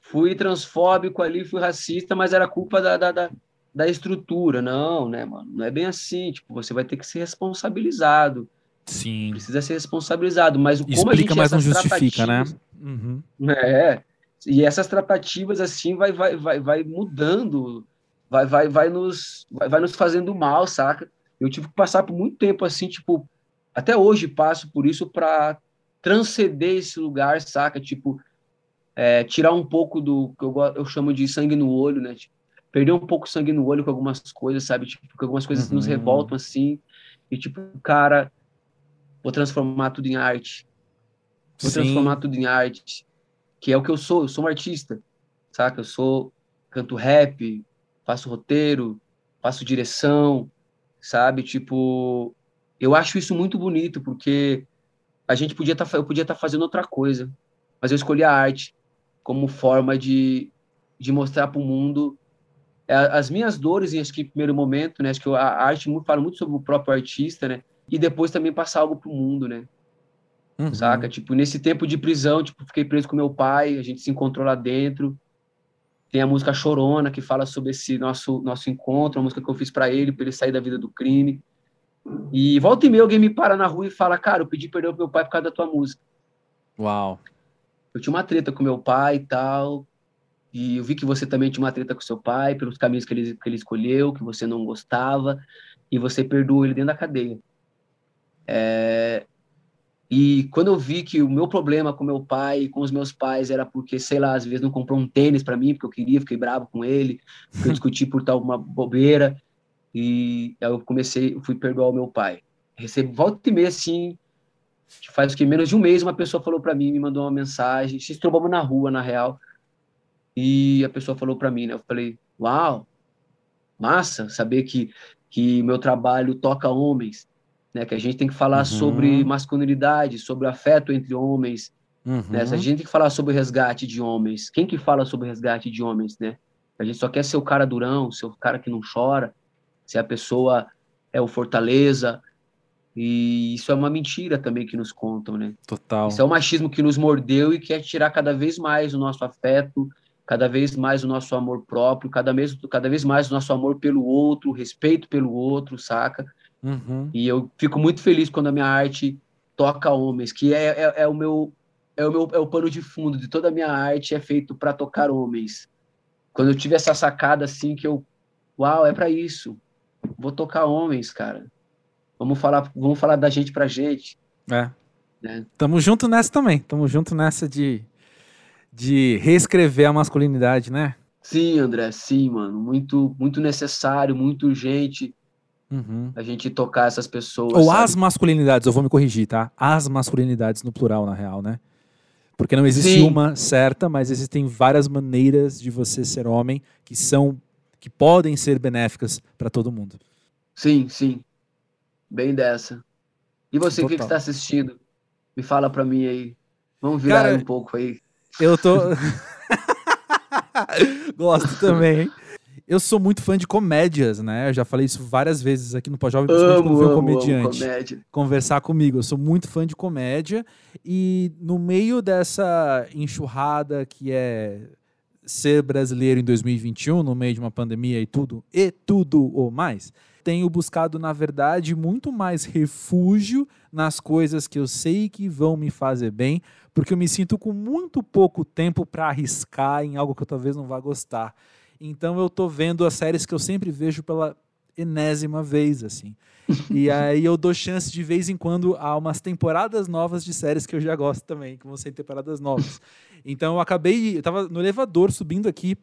Fui transfóbico ali, fui racista, mas era culpa da, da, da, da estrutura. Não, né, mano? Não é bem assim. Tipo, você vai ter que ser responsabilizado. Sim. Precisa ser responsabilizado. Mas como Explica, a gente mas não justifica, né? Uhum. É. E essas tratativas, assim, vai, vai, vai, vai mudando vai, vai, vai, nos, vai, vai nos fazendo mal, saca? Eu tive que passar por muito tempo assim, tipo, até hoje passo por isso para transcender esse lugar, saca? Tipo, é, tirar um pouco do que eu, eu chamo de sangue no olho, né? Tipo, perder um pouco sangue no olho com algumas coisas, sabe? Tipo, porque algumas coisas uhum. nos revoltam assim. E tipo, cara, vou transformar tudo em arte. Vou Sim. transformar tudo em arte. Que é o que eu sou, eu sou um artista, saca? Eu sou canto rap, faço roteiro, faço direção, sabe? Tipo, eu acho isso muito bonito porque a gente podia estar, tá, eu podia estar tá fazendo outra coisa, mas eu escolhi a arte como forma de, de mostrar para o mundo é, as minhas dores, em que primeiro momento, né? Acho que a arte fala muito sobre o próprio artista, né? E depois também passar algo para o mundo, né? Uhum. Saca? Tipo, nesse tempo de prisão, tipo, fiquei preso com meu pai, a gente se encontrou lá dentro. Tem a música Chorona, que fala sobre esse nosso, nosso encontro, a música que eu fiz para ele, para ele sair da vida do crime. E volta e meia alguém me para na rua e fala, cara, eu pedi perdão pro meu pai por causa da tua música. Uau. Eu tinha uma treta com meu pai e tal, e eu vi que você também tinha uma treta com seu pai, pelos caminhos que ele, que ele escolheu, que você não gostava, e você perdoou ele dentro da cadeia. É, e quando eu vi que o meu problema com meu pai e com os meus pais era porque, sei lá, às vezes não comprou um tênis para mim, porque eu queria, fiquei bravo com ele, porque eu discuti por tal uma bobeira, e aí eu comecei, fui perdoar o meu pai. Recebo volta e meia, assim, faz o que menos de um mês, uma pessoa falou para mim, me mandou uma mensagem, se estrobamos na rua, na real, e a pessoa falou para mim, né, eu falei, uau, massa, saber que, que meu trabalho toca homens, né? Que a gente tem que falar uhum. sobre masculinidade, sobre afeto entre homens, uhum. né? A gente tem que falar sobre resgate de homens. Quem que fala sobre resgate de homens, né? A gente só quer ser o cara durão, ser o cara que não chora, se a pessoa é o fortaleza. E isso é uma mentira também que nos contam, né? Total. Isso é o machismo que nos mordeu e quer tirar cada vez mais o nosso afeto, cada vez mais o nosso amor próprio, cada vez, cada vez mais o nosso amor pelo outro, o respeito pelo outro, saca? Uhum. E eu fico muito feliz quando a minha arte toca homens, que é, é, é, o meu é o meu é o pano de fundo de toda a minha arte é feito para tocar homens. Quando eu tive essa sacada assim que eu, uau, é para isso. Vou tocar homens, cara. Vamos falar, vamos falar da gente pra gente. É. Né? Tamo junto nessa também. Tamo junto nessa de de reescrever a masculinidade, né? Sim, André, sim, mano. Muito, muito necessário, muito urgente. Uhum. A gente tocar essas pessoas. Ou sabe? as masculinidades, eu vou me corrigir, tá? As masculinidades no plural, na real, né? Porque não existe Sim. uma certa, mas existem várias maneiras de você ser homem que são que podem ser benéficas para todo mundo. Sim, sim. Bem dessa. E você, o que, que está assistindo? Me fala para mim aí. Vamos virar Cara, um pouco aí. Eu tô. Gosto também, hein? Eu sou muito fã de comédias, né? Eu já falei isso várias vezes aqui no Pós-Jovem, principalmente quando veio um comediante amo conversar comigo. Eu sou muito fã de comédia e no meio dessa enxurrada que é ser brasileiro em 2021, no meio de uma pandemia e tudo, e tudo ou mais, tenho buscado, na verdade, muito mais refúgio nas coisas que eu sei que vão me fazer bem, porque eu me sinto com muito pouco tempo para arriscar em algo que eu talvez não vá gostar. Então eu tô vendo as séries que eu sempre vejo pela enésima vez, assim. e aí eu dou chance de vez em quando a umas temporadas novas de séries que eu já gosto também, que vão ser temporadas novas. Então eu acabei, eu tava no elevador subindo aqui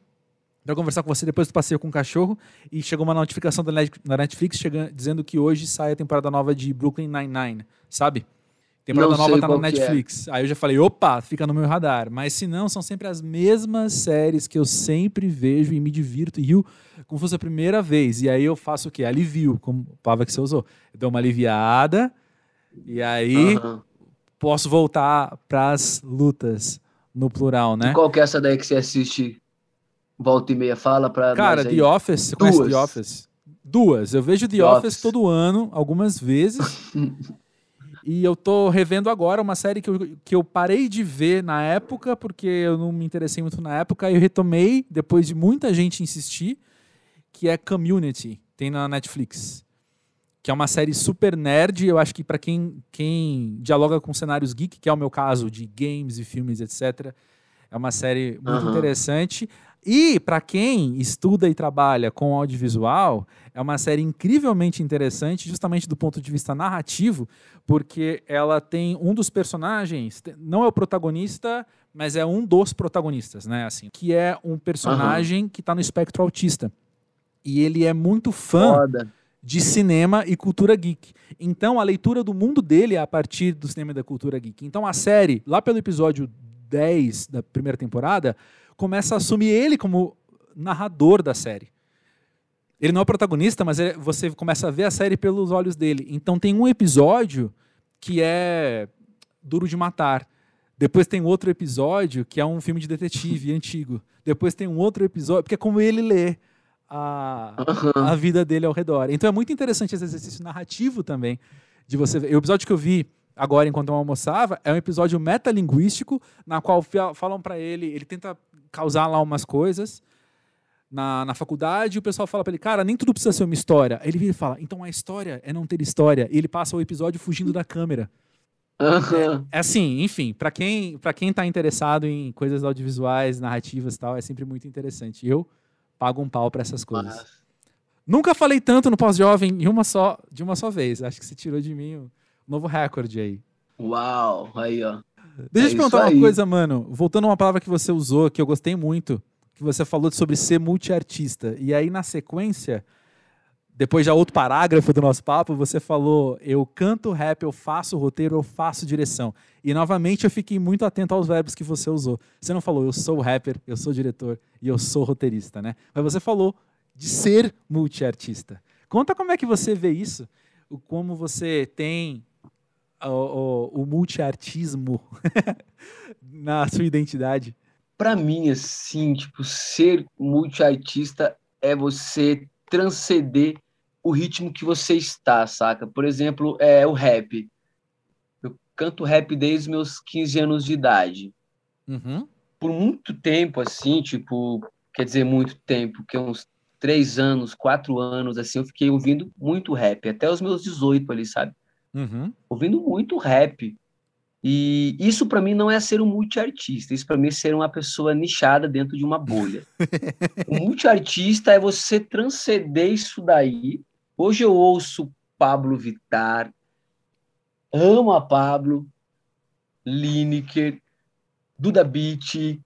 para conversar com você depois do passeio com o cachorro e chegou uma notificação da Netflix chegando, dizendo que hoje sai a temporada nova de Brooklyn Nine-Nine, sabe? Temporada nova tá na é. Netflix. É. Aí eu já falei, opa, fica no meu radar. Mas se não, são sempre as mesmas séries que eu sempre vejo e me divirto e rio como fosse a primeira vez. E aí eu faço o quê? Alivio, como a palavra que você usou. Eu dou uma aliviada e aí uhum. posso voltar pras lutas no plural, né? E qual que é essa daí que você assiste volta e meia? Fala pra Cara, The Office. Você Duas. conhece The Office? Duas. Eu vejo The, The Office, Office todo ano, algumas vezes. e eu tô revendo agora uma série que eu, que eu parei de ver na época, porque eu não me interessei muito na época, e eu retomei depois de muita gente insistir, que é Community, tem na Netflix. Que é uma série super nerd, eu acho que para quem, quem dialoga com cenários geek, que é o meu caso, de games e filmes, etc., é uma série muito uhum. interessante. E para quem estuda e trabalha com audiovisual, é uma série incrivelmente interessante, justamente do ponto de vista narrativo, porque ela tem um dos personagens, não é o protagonista, mas é um dos protagonistas, né? Assim, que é um personagem uhum. que está no espectro autista. E ele é muito fã Foda. de cinema e cultura geek. Então, a leitura do mundo dele é a partir do cinema e da cultura geek. Então, a série, lá pelo episódio 10 da primeira temporada, começa a assumir ele como narrador da série. Ele não é o protagonista, mas ele, você começa a ver a série pelos olhos dele. Então tem um episódio que é Duro de Matar. Depois tem outro episódio que é um filme de detetive antigo. Depois tem um outro episódio, porque é como ele lê a, uhum. a vida dele ao redor. Então é muito interessante esse exercício narrativo também. De você ver. O episódio que eu vi agora enquanto eu almoçava é um episódio metalinguístico na qual falam para ele, ele tenta causar lá umas coisas na, na faculdade, o pessoal fala para ele, cara, nem tudo precisa ser uma história. Aí ele vira e fala, então a história é não ter história. E ele passa o episódio fugindo da câmera. Uhum. É, é, assim, enfim, para quem para quem tá interessado em coisas audiovisuais, narrativas e tal, é sempre muito interessante. Eu pago um pau para essas coisas. Nunca falei tanto no pós-jovem em uma só, de uma só vez. Acho que você tirou de mim um novo recorde aí. Uau, aí ó. Deixa eu te é perguntar uma coisa, mano. Voltando a uma palavra que você usou, que eu gostei muito, que você falou sobre ser multiartista. E aí, na sequência, depois já outro parágrafo do nosso papo, você falou: eu canto rap, eu faço roteiro, eu faço direção. E novamente eu fiquei muito atento aos verbos que você usou. Você não falou, eu sou rapper, eu sou diretor e eu sou roteirista, né? Mas você falou de ser multiartista. Conta como é que você vê isso, como você tem o, o, o multiartismo na sua identidade? Para mim, assim, tipo, ser multiartista é você transcender o ritmo que você está, saca? Por exemplo, é o rap. Eu canto rap desde meus 15 anos de idade. Uhum. Por muito tempo, assim, tipo, quer dizer, muito tempo, que uns três anos, quatro anos, assim, eu fiquei ouvindo muito rap, até os meus 18 ali, sabe? Uhum. Ouvindo muito rap. E isso para mim não é ser um multiartista, isso para mim é ser uma pessoa nichada dentro de uma bolha. o multiartista é você transcender isso daí. Hoje eu ouço Pablo Vittar, amo a Pablo, Lineker, Duda Beat,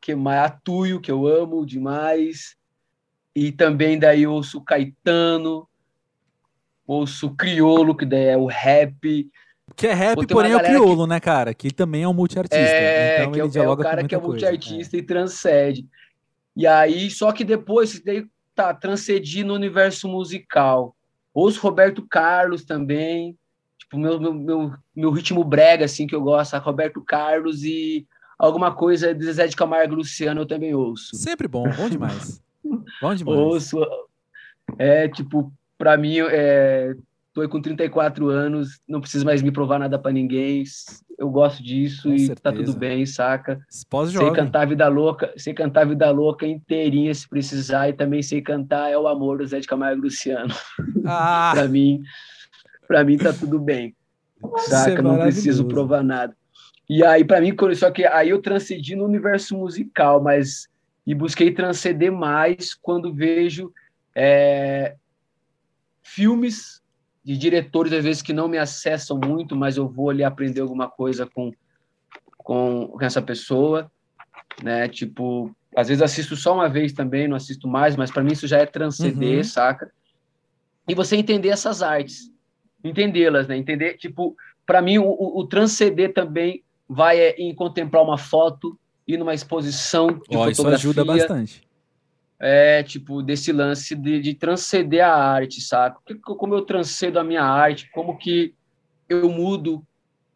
que mais Atuio, que eu amo demais, e também daí ouço Caetano, ouço criolo, que daí é o rap. Que é rap, porém é o criolo, que... né, cara? Que também é um multiartista. É, então que ele é, dialoga é o cara que é multiartista é. e transcende. E aí, só que depois, daí tá, transcedi no universo musical. Ouço Roberto Carlos também. Tipo, meu, meu, meu, meu ritmo brega, assim, que eu gosto, Roberto Carlos e alguma coisa de Zé de Camargo e Luciano eu também ouço. Sempre bom, bom demais. bom demais. Ouço, é, tipo, para mim, é, tô com 34 anos, não preciso mais me provar nada para ninguém. Eu gosto disso com e certeza. tá tudo bem, saca? Sei cantar Vida Louca, sei cantar Vida Louca inteirinha se precisar e também sei cantar É o Amor do Zé de Camargo e Luciano. Ah. para mim, para mim tá tudo bem. Saca? É não preciso provar nada. E aí para mim, só que aí eu transcendi no universo musical, mas e busquei transcender mais quando vejo é, filmes de diretores, às vezes, que não me acessam muito, mas eu vou ali aprender alguma coisa com, com, essa pessoa, né? Tipo, às vezes assisto só uma vez também, não assisto mais, mas para mim isso já é transcender, uhum. saca? E você entender essas artes, entendê-las, né? Entender, tipo, para mim o, o, o, transcender também vai é, em contemplar uma foto, ir numa exposição de oh, fotografia. Isso ajuda bastante é, tipo, desse lance de, de transcender a arte, sabe? Como eu transcedo a minha arte, como que eu mudo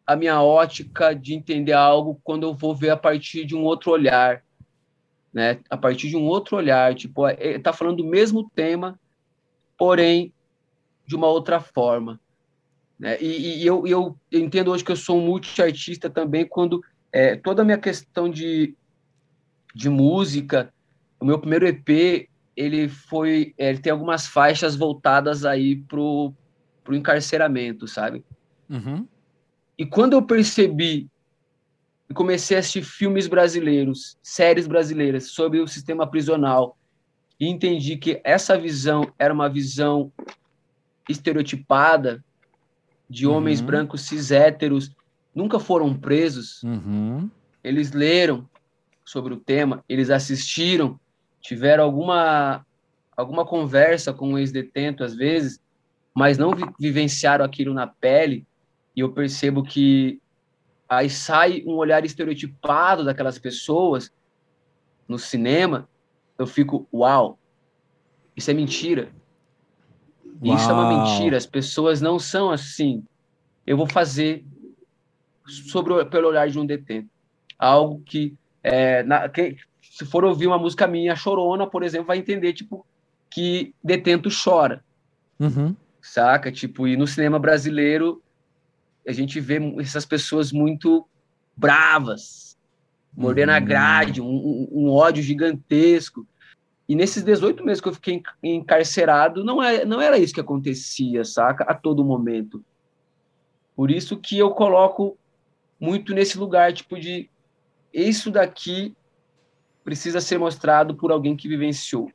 a minha ótica de entender algo quando eu vou ver a partir de um outro olhar, né? A partir de um outro olhar, tipo, é, tá falando do mesmo tema porém de uma outra forma. Né? E, e eu, eu, entendo hoje que eu sou um multiartista também quando é, toda a minha questão de, de música, o meu primeiro EP, ele foi, é, ele tem algumas faixas voltadas aí pro, pro encarceramento, sabe? Uhum. E quando eu percebi e comecei a assistir filmes brasileiros, séries brasileiras sobre o sistema prisional, e entendi que essa visão era uma visão estereotipada de uhum. homens brancos cis héteros, nunca foram presos. Uhum. Eles leram sobre o tema, eles assistiram, tiveram alguma alguma conversa com um ex-detento às vezes, mas não vi vivenciaram aquilo na pele. E eu percebo que aí sai um olhar estereotipado daquelas pessoas no cinema. Eu fico, uau, isso é mentira. Uau. Isso é uma mentira. As pessoas não são assim. Eu vou fazer sobre o, pelo olhar de um detento. Algo que, é, na, que, se for ouvir uma música minha, Chorona, por exemplo, vai entender, tipo, que detento chora. Uhum. Saca? Tipo, e no cinema brasileiro, a gente vê essas pessoas muito bravas, mordendo uhum. a grade, um, um, um ódio gigantesco. E nesses 18 meses que eu fiquei encarcerado, não, é, não era isso que acontecia, saca? A todo momento. Por isso que eu coloco muito nesse lugar, tipo, de isso daqui precisa ser mostrado por alguém que vivenciou.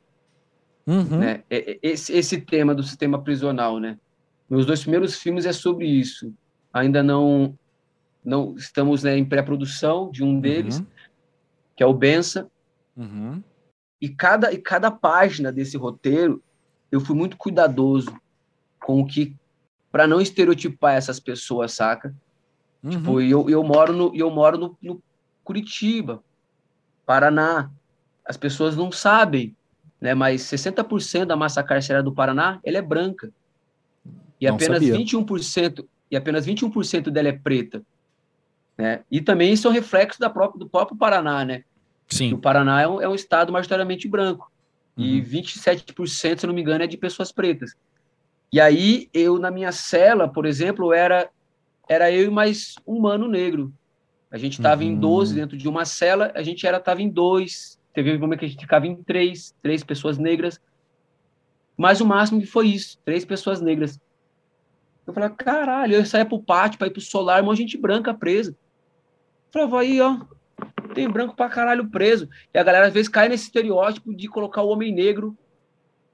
Uhum. Né? Esse, esse tema do sistema prisional, né? Meus dois primeiros filmes é sobre isso. Ainda não não estamos né, em pré-produção de um deles, uhum. que é o Bença. Uhum. E cada, e cada página desse roteiro, eu fui muito cuidadoso com o que. para não estereotipar essas pessoas, saca? Uhum. Tipo, eu, eu moro, no, eu moro no, no Curitiba, Paraná. As pessoas não sabem, né? Mas 60% da massa carcerária do Paraná, ela é branca. E não apenas sabia. 21% e apenas 21% dela é preta. Né? E também isso é um reflexo da própria, do próprio Paraná, né? Sim. O Paraná é um, é um estado majoritariamente branco. Uhum. E 27%, se não me engano, é de pessoas pretas. E aí, eu, na minha cela, por exemplo, era, era eu e mais um mano negro. A gente estava uhum. em 12 dentro de uma cela, a gente era tava em dois. Teve um momento que a gente ficava em três, três pessoas negras. Mas o máximo que foi isso, três pessoas negras. Eu falei, caralho, eu saía pro pátio para ir pro solar, uma gente branca presa. Eu falava, aí, ó, tem branco pra caralho preso. E a galera às vezes cai nesse estereótipo de colocar o homem negro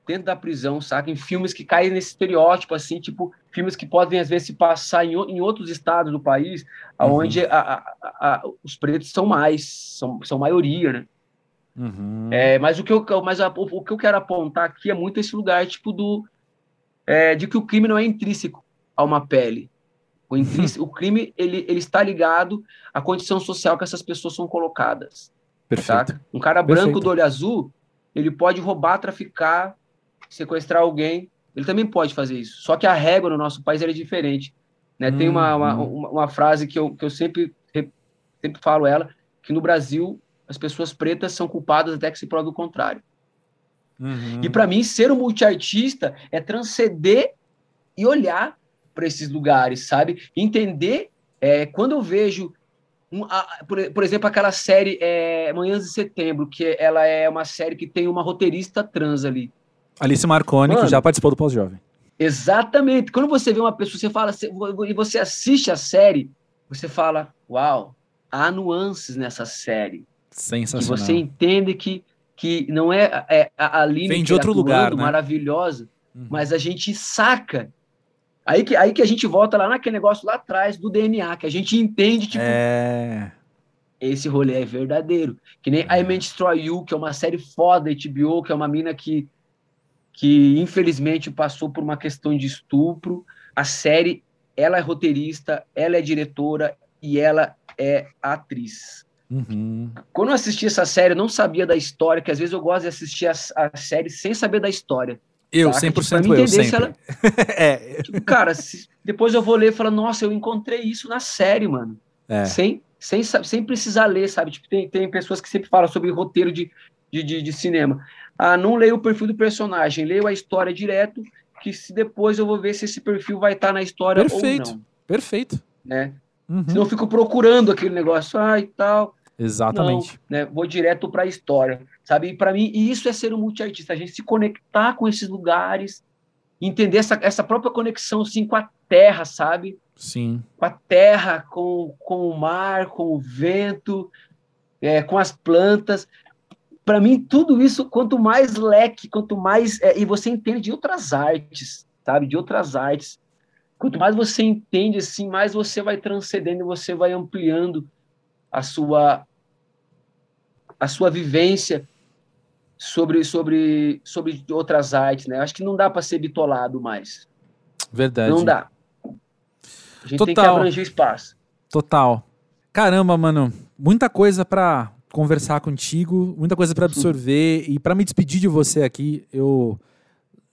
dentro da prisão, saca? Em filmes que caem nesse estereótipo, assim, tipo, filmes que podem às vezes se passar em, em outros estados do país, uhum. onde os pretos são mais, são, são maioria, né? Uhum. É, mas o que, eu, mas a, o, o, que eu quero apontar aqui é muito esse lugar, tipo, do. É, de que o crime não é intrínseco a uma pele. O, o crime ele, ele está ligado à condição social que essas pessoas são colocadas. Perfeito. Um cara branco Perfeito. do olho azul, ele pode roubar, traficar, sequestrar alguém. Ele também pode fazer isso. Só que a régua no nosso país é diferente. Né? Tem uma, uma, uhum. uma, uma, frase que eu, que eu sempre, sempre falo ela, que no Brasil as pessoas pretas são culpadas até que se prove o contrário. Uhum. E para mim, ser um multiartista é transcender e olhar para esses lugares, sabe? Entender é, quando eu vejo, um, a, por, por, exemplo, aquela série é, Manhãs de Setembro, que ela é uma série que tem uma roteirista trans ali. Alice Marconi, Mano, que já participou do Pós-Jovem. Exatamente. Quando você vê uma pessoa, você fala, e você assiste a série, você fala, uau, há nuances nessa série. Sensacional. Que você entende que, que não é, é a Aline Vem de outro lugar, né? maravilhosa, uhum. mas a gente saca Aí que, aí que a gente volta lá naquele negócio lá atrás do DNA, que a gente entende, tipo. É. Esse rolê é verdadeiro. Que nem é. I May Destroy You, que é uma série foda HBO, que é uma mina que, que infelizmente passou por uma questão de estupro. A série, ela é roteirista, ela é diretora e ela é atriz. Uhum. Quando eu assisti essa série, eu não sabia da história, que às vezes eu gosto de assistir a, a série sem saber da história. Eu, saca? 100% tipo, eu, sempre. Ela... é. Tipo, cara, se... depois eu vou ler e falar, nossa, eu encontrei isso na série, mano. É. Sem, sem, sem precisar ler, sabe? Tipo, tem, tem pessoas que sempre falam sobre roteiro de, de, de, de cinema. Ah, não leio o perfil do personagem, leio a história direto que se depois eu vou ver se esse perfil vai estar tá na história perfeito, ou não. Perfeito. Né? Uhum. Senão eu fico procurando aquele negócio, ah, e tal. Exatamente. Não, né? Vou direto para a história, sabe? E para mim, isso é ser um multiartista, a gente se conectar com esses lugares, entender essa, essa própria conexão assim, com a terra, sabe? Sim. Com a terra, com, com o mar, com o vento, é, com as plantas. Para mim, tudo isso, quanto mais leque, quanto mais. É, e você entende de outras artes, sabe? De outras artes. Quanto mais você entende, assim, mais você vai transcendendo, você vai ampliando a sua a sua vivência sobre sobre sobre outras artes, né? Acho que não dá para ser bitolado mais. Verdade. Não dá. A gente Total. tem que abranger espaço. Total. Caramba, mano, muita coisa para conversar contigo, muita coisa para absorver. E para me despedir de você aqui, eu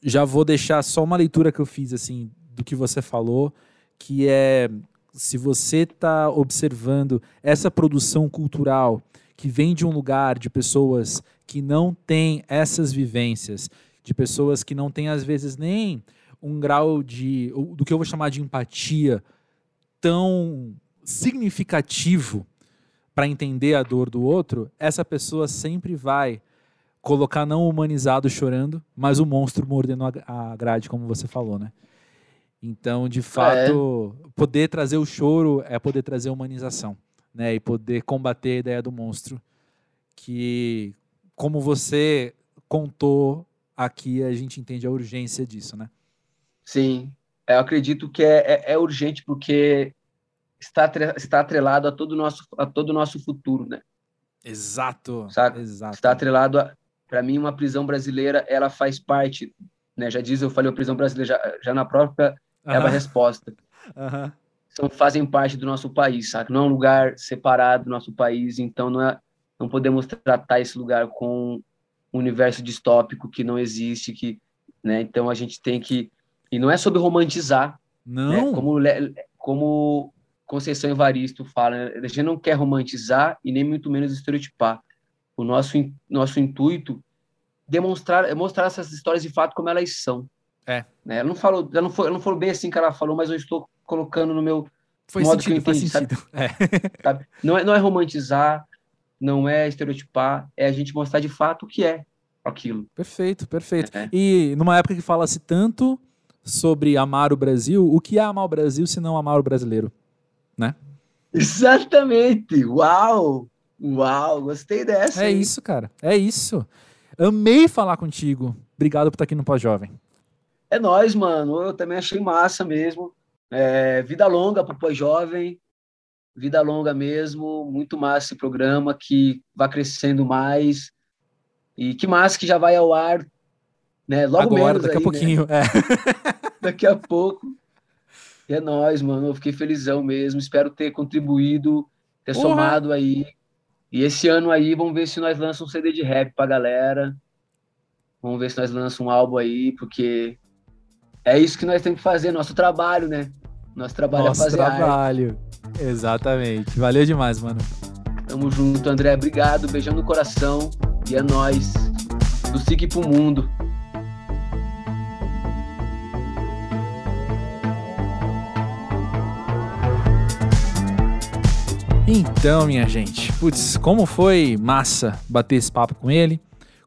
já vou deixar só uma leitura que eu fiz assim do que você falou, que é se você está observando essa produção cultural que vem de um lugar de pessoas que não têm essas vivências, de pessoas que não têm às vezes nem um grau de do que eu vou chamar de empatia tão significativo para entender a dor do outro, essa pessoa sempre vai colocar não humanizado chorando, mas o monstro mordendo a grade, como você falou, né? Então, de fato, é. poder trazer o choro é poder trazer humanização, né? E poder combater a ideia do monstro, que, como você contou aqui, a gente entende a urgência disso, né? Sim, eu acredito que é, é, é urgente porque está, está atrelado a todo o nosso, a todo o nosso futuro, né? Exato, Sabe? exato. Está atrelado a, para mim, uma prisão brasileira, ela faz parte, né? Já diz, eu falei, a prisão brasileira já, já na própria é a resposta. Uhum. São, fazem parte do nosso país, sabe? Não é um lugar separado do nosso país, então não, é, não podemos tratar esse lugar com um universo distópico que não existe, que, né? Então a gente tem que e não é sobre romantizar, não. Né? Como como Conceição Evaristo fala, a gente não quer romantizar e nem muito menos estereotipar. O nosso nosso intuito demonstrar é mostrar essas histórias de fato como elas são. É. Né? Ela não falou, ela não, foi, ela não falou bem assim que ela falou, mas eu estou colocando no meu foi modo sentido, que eu entendi, sabe? É. sabe? Não, é, não é romantizar, não é estereotipar, é a gente mostrar de fato o que é aquilo. Perfeito, perfeito. É. E numa época que fala-se tanto sobre amar o Brasil, o que é amar o Brasil se não amar o brasileiro, né? Exatamente! Uau! Uau, gostei dessa. É hein? isso, cara. É isso. Amei falar contigo. Obrigado por estar aqui no Pós-Jovem. É nós, mano. Eu também achei massa mesmo. É, vida longa para o pós-jovem, vida longa mesmo, muito massa esse programa que vai crescendo mais e que massa que já vai ao ar, né? Logo Agora, menos daqui aí, a pouquinho, né? é. daqui a pouco. E é nós, mano. Eu fiquei felizão mesmo. Espero ter contribuído, ter Porra. somado aí. E esse ano aí, vamos ver se nós lançamos um CD de rap pra galera. Vamos ver se nós lançamos um álbum aí, porque é isso que nós temos que fazer, nosso trabalho, né? Nosso trabalho nosso é fazer trabalho. Arte. Exatamente. Valeu demais, mano. Tamo junto, André. Obrigado. Beijão no coração. E é nóis. Do SIC pro mundo. Então, minha gente, putz, como foi massa bater esse papo com ele,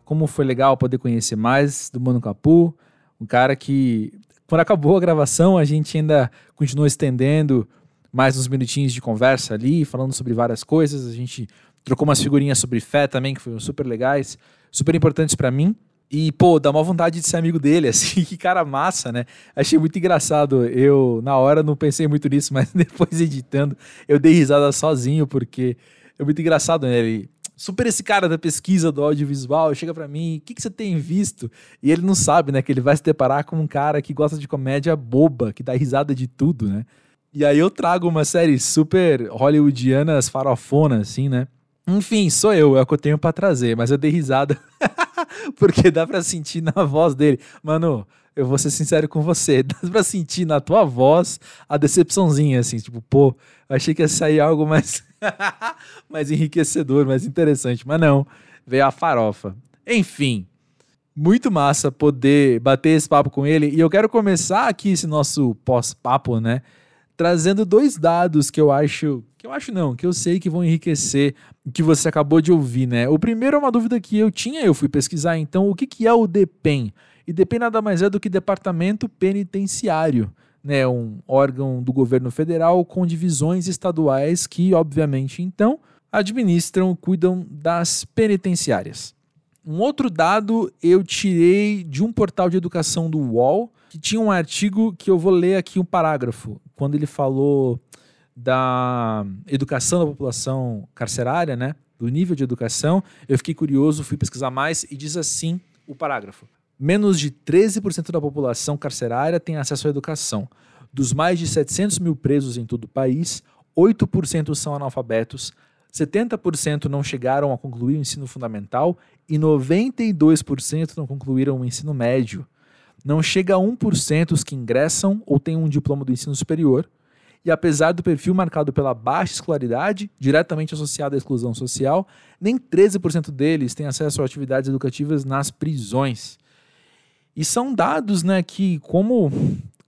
como foi legal poder conhecer mais do Mano Capu, um cara que quando acabou a gravação, a gente ainda continuou estendendo mais uns minutinhos de conversa ali, falando sobre várias coisas. A gente trocou umas figurinhas sobre fé também, que foram super legais, super importantes para mim. E, pô, dá uma vontade de ser amigo dele, assim, que cara massa, né? Achei muito engraçado. Eu, na hora, não pensei muito nisso, mas depois editando, eu dei risada sozinho, porque é muito engraçado, né? Ele super esse cara da pesquisa do audiovisual, chega para mim, o que, que você tem visto? E ele não sabe, né, que ele vai se deparar com um cara que gosta de comédia boba, que dá risada de tudo, né? E aí eu trago uma série super hollywoodianas farofona, assim, né? Enfim, sou eu, é o que eu tenho pra trazer, mas eu dei risada porque dá pra sentir na voz dele. Mano, eu vou ser sincero com você, dá pra sentir na tua voz a decepçãozinha, assim, tipo, pô, achei que ia sair algo mais, mais enriquecedor, mais interessante, mas não, veio a farofa. Enfim, muito massa poder bater esse papo com ele. E eu quero começar aqui esse nosso pós-papo, né? Trazendo dois dados que eu acho. Que eu acho não, que eu sei que vão enriquecer o que você acabou de ouvir, né? O primeiro é uma dúvida que eu tinha, eu fui pesquisar, então, o que, que é o DEPEN? E DEPEN nada mais é do que Departamento Penitenciário, né? Um órgão do governo federal com divisões estaduais que, obviamente, então, administram, cuidam das penitenciárias. Um outro dado eu tirei de um portal de educação do UOL, que tinha um artigo que eu vou ler aqui um parágrafo, quando ele falou da educação da população carcerária, né? Do nível de educação, eu fiquei curioso, fui pesquisar mais e diz assim o parágrafo: menos de 13% da população carcerária tem acesso à educação. Dos mais de 700 mil presos em todo o país, 8% são analfabetos, 70% não chegaram a concluir o ensino fundamental e 92% não concluíram o ensino médio. Não chega a 1% os que ingressam ou têm um diploma do ensino superior. E apesar do perfil marcado pela baixa escolaridade, diretamente associado à exclusão social, nem 13% deles têm acesso a atividades educativas nas prisões. E são dados né, que, como,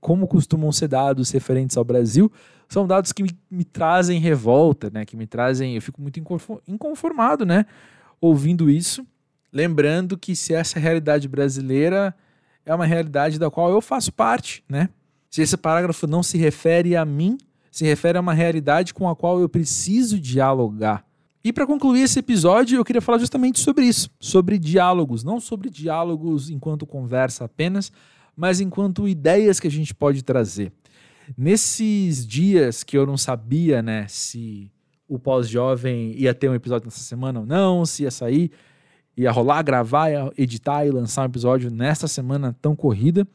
como costumam ser dados referentes ao Brasil, são dados que me, me trazem revolta, né, que me trazem. Eu fico muito inconformado né, ouvindo isso. Lembrando que se essa realidade brasileira é uma realidade da qual eu faço parte, né? Se esse parágrafo não se refere a mim, se refere a uma realidade com a qual eu preciso dialogar. E para concluir esse episódio, eu queria falar justamente sobre isso, sobre diálogos, não sobre diálogos enquanto conversa apenas, mas enquanto ideias que a gente pode trazer. Nesses dias que eu não sabia, né, se o pós-jovem ia ter um episódio nessa semana ou não, se ia sair, ia rolar, gravar, ia editar e lançar um episódio nesta semana tão corrida.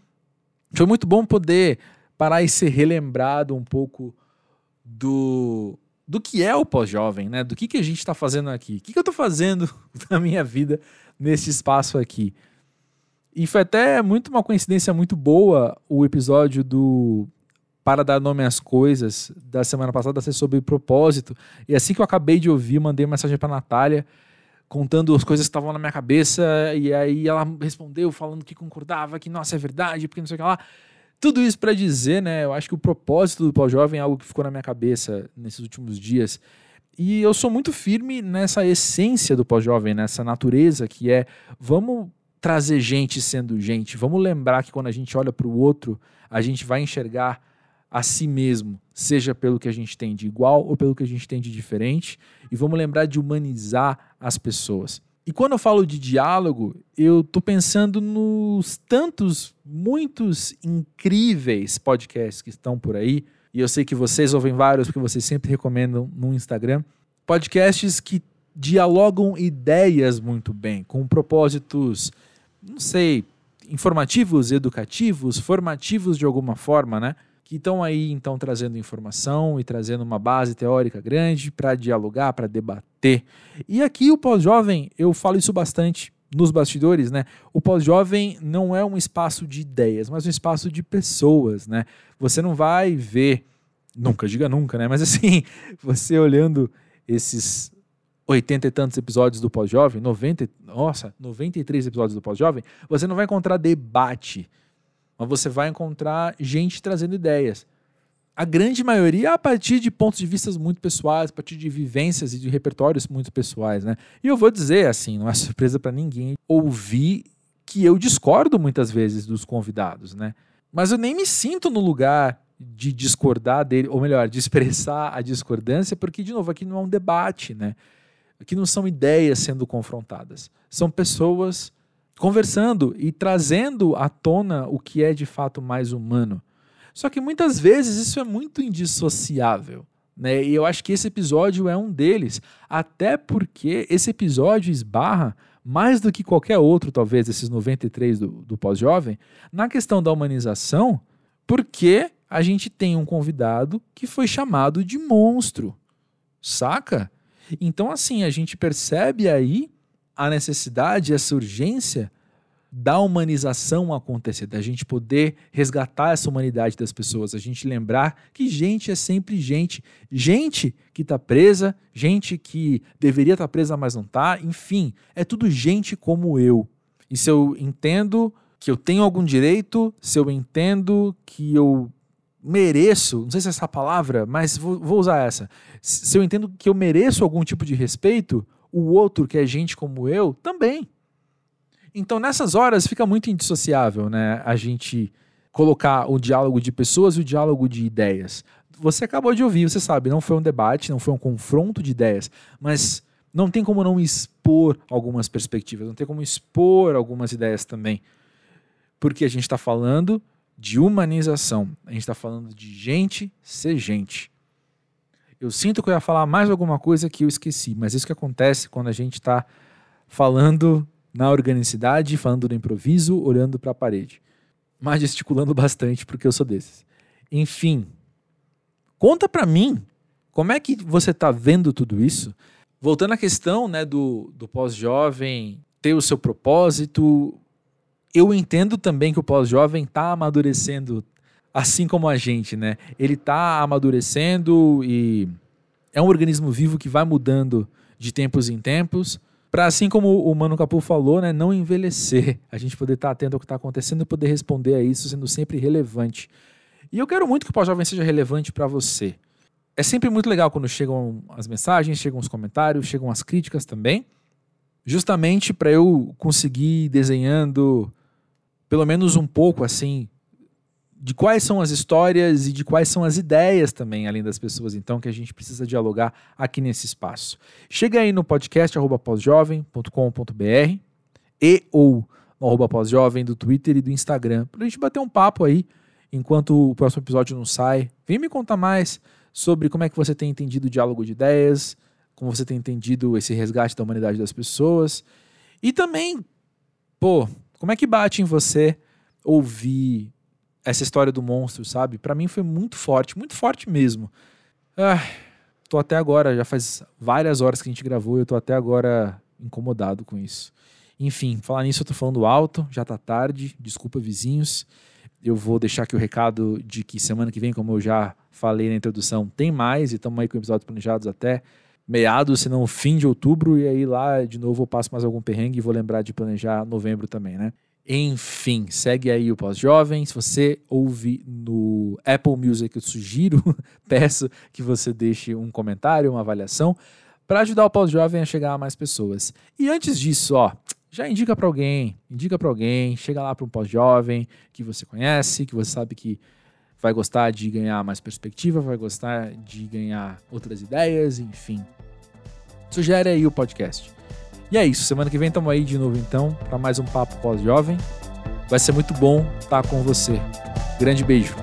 Foi muito bom poder parar e ser relembrado um pouco do, do que é o pós-jovem, né? Do que, que a gente está fazendo aqui. O que, que eu estou fazendo na minha vida nesse espaço aqui. E foi até muito uma coincidência muito boa o episódio do Para Dar Nome às Coisas da semana passada ser sobre propósito. E assim que eu acabei de ouvir, mandei uma mensagem para Natália contando as coisas que estavam na minha cabeça, e aí ela respondeu falando que concordava, que nossa, é verdade, porque não sei o que lá. Tudo isso para dizer, né? Eu acho que o propósito do pós-jovem é algo que ficou na minha cabeça nesses últimos dias. E eu sou muito firme nessa essência do pós-jovem, nessa natureza que é vamos trazer gente sendo gente, vamos lembrar que quando a gente olha para o outro, a gente vai enxergar a si mesmo, seja pelo que a gente tem de igual ou pelo que a gente tem de diferente, e vamos lembrar de humanizar as pessoas. E quando eu falo de diálogo, eu estou pensando nos tantos, muitos incríveis podcasts que estão por aí, e eu sei que vocês ouvem vários, porque vocês sempre recomendam no Instagram, podcasts que dialogam ideias muito bem, com propósitos, não sei, informativos, educativos, formativos de alguma forma, né? Que estão aí então trazendo informação e trazendo uma base teórica grande para dialogar, para debater. E aqui o pós-jovem, eu falo isso bastante nos bastidores, né? O pós-jovem não é um espaço de ideias, mas um espaço de pessoas, né? Você não vai ver, nunca diga nunca, né? Mas assim, você olhando esses 80 e tantos episódios do pós-jovem, 90, nossa, 93 episódios do pós-jovem, você não vai encontrar debate mas você vai encontrar gente trazendo ideias. A grande maioria a partir de pontos de vista muito pessoais, a partir de vivências e de repertórios muito pessoais, né? E eu vou dizer assim, não é surpresa para ninguém ouvir que eu discordo muitas vezes dos convidados, né? Mas eu nem me sinto no lugar de discordar dele, ou melhor, de expressar a discordância, porque de novo aqui não é um debate, né? Aqui não são ideias sendo confrontadas, são pessoas conversando e trazendo à tona o que é de fato mais humano. Só que muitas vezes isso é muito indissociável. Né? E eu acho que esse episódio é um deles. Até porque esse episódio esbarra, mais do que qualquer outro, talvez, desses 93 do, do pós-jovem, na questão da humanização, porque a gente tem um convidado que foi chamado de monstro. Saca? Então, assim, a gente percebe aí a necessidade, essa urgência da humanização acontecer, da gente poder resgatar essa humanidade das pessoas, a gente lembrar que gente é sempre gente, gente que está presa, gente que deveria estar tá presa mas não está, enfim, é tudo gente como eu. E se eu entendo que eu tenho algum direito, se eu entendo que eu mereço, não sei se é essa palavra, mas vou, vou usar essa. Se eu entendo que eu mereço algum tipo de respeito, o outro, que é gente como eu, também. Então, nessas horas, fica muito indissociável, né? A gente colocar o diálogo de pessoas e o diálogo de ideias. Você acabou de ouvir, você sabe, não foi um debate, não foi um confronto de ideias, mas não tem como não expor algumas perspectivas, não tem como expor algumas ideias também. Porque a gente está falando de humanização, a gente está falando de gente ser gente. Eu sinto que eu ia falar mais alguma coisa que eu esqueci, mas isso que acontece quando a gente está falando na organicidade, falando no improviso, olhando para a parede. Mas gesticulando bastante, porque eu sou desses. Enfim, conta para mim como é que você está vendo tudo isso. Voltando à questão né, do, do pós-jovem ter o seu propósito, eu entendo também que o pós-jovem está amadurecendo, assim como a gente, né? Ele está amadurecendo e é um organismo vivo que vai mudando de tempos em tempos, para assim como o Mano Capu falou, né, não envelhecer, a gente poder estar tá atento ao que está acontecendo e poder responder a isso sendo sempre relevante. E eu quero muito que o pós-jovem seja relevante para você. É sempre muito legal quando chegam as mensagens, chegam os comentários, chegam as críticas também, justamente para eu conseguir desenhando pelo menos um pouco assim de quais são as histórias e de quais são as ideias também, além das pessoas, então, que a gente precisa dialogar aqui nesse espaço. Chega aí no podcast pósjovem.com.br e ou no arroba pósjovem do Twitter e do Instagram, para a gente bater um papo aí enquanto o próximo episódio não sai. Vem me contar mais sobre como é que você tem entendido o diálogo de ideias, como você tem entendido esse resgate da humanidade das pessoas. E também, pô, como é que bate em você ouvir essa história do monstro, sabe? Para mim foi muito forte, muito forte mesmo. Ah, tô até agora, já faz várias horas que a gente gravou e eu tô até agora incomodado com isso. Enfim, falar nisso eu tô falando alto, já tá tarde, desculpa vizinhos. Eu vou deixar aqui o recado de que semana que vem, como eu já falei na introdução, tem mais e estamos aí com episódios planejados até meados, se não fim de outubro, e aí lá de novo eu passo mais algum perrengue e vou lembrar de planejar novembro também, né? Enfim, segue aí o Pós-Jovem. Se você ouve no Apple Music, eu sugiro, peço que você deixe um comentário, uma avaliação, para ajudar o Pós-Jovem a chegar a mais pessoas. E antes disso, ó, já indica para alguém, indica para alguém, chega lá para um Pós-Jovem que você conhece, que você sabe que vai gostar de ganhar mais perspectiva, vai gostar de ganhar outras ideias, enfim. Sugere aí o podcast. E é isso, semana que vem estamos aí de novo então para mais um papo pós-jovem. Vai ser muito bom estar com você. Grande beijo.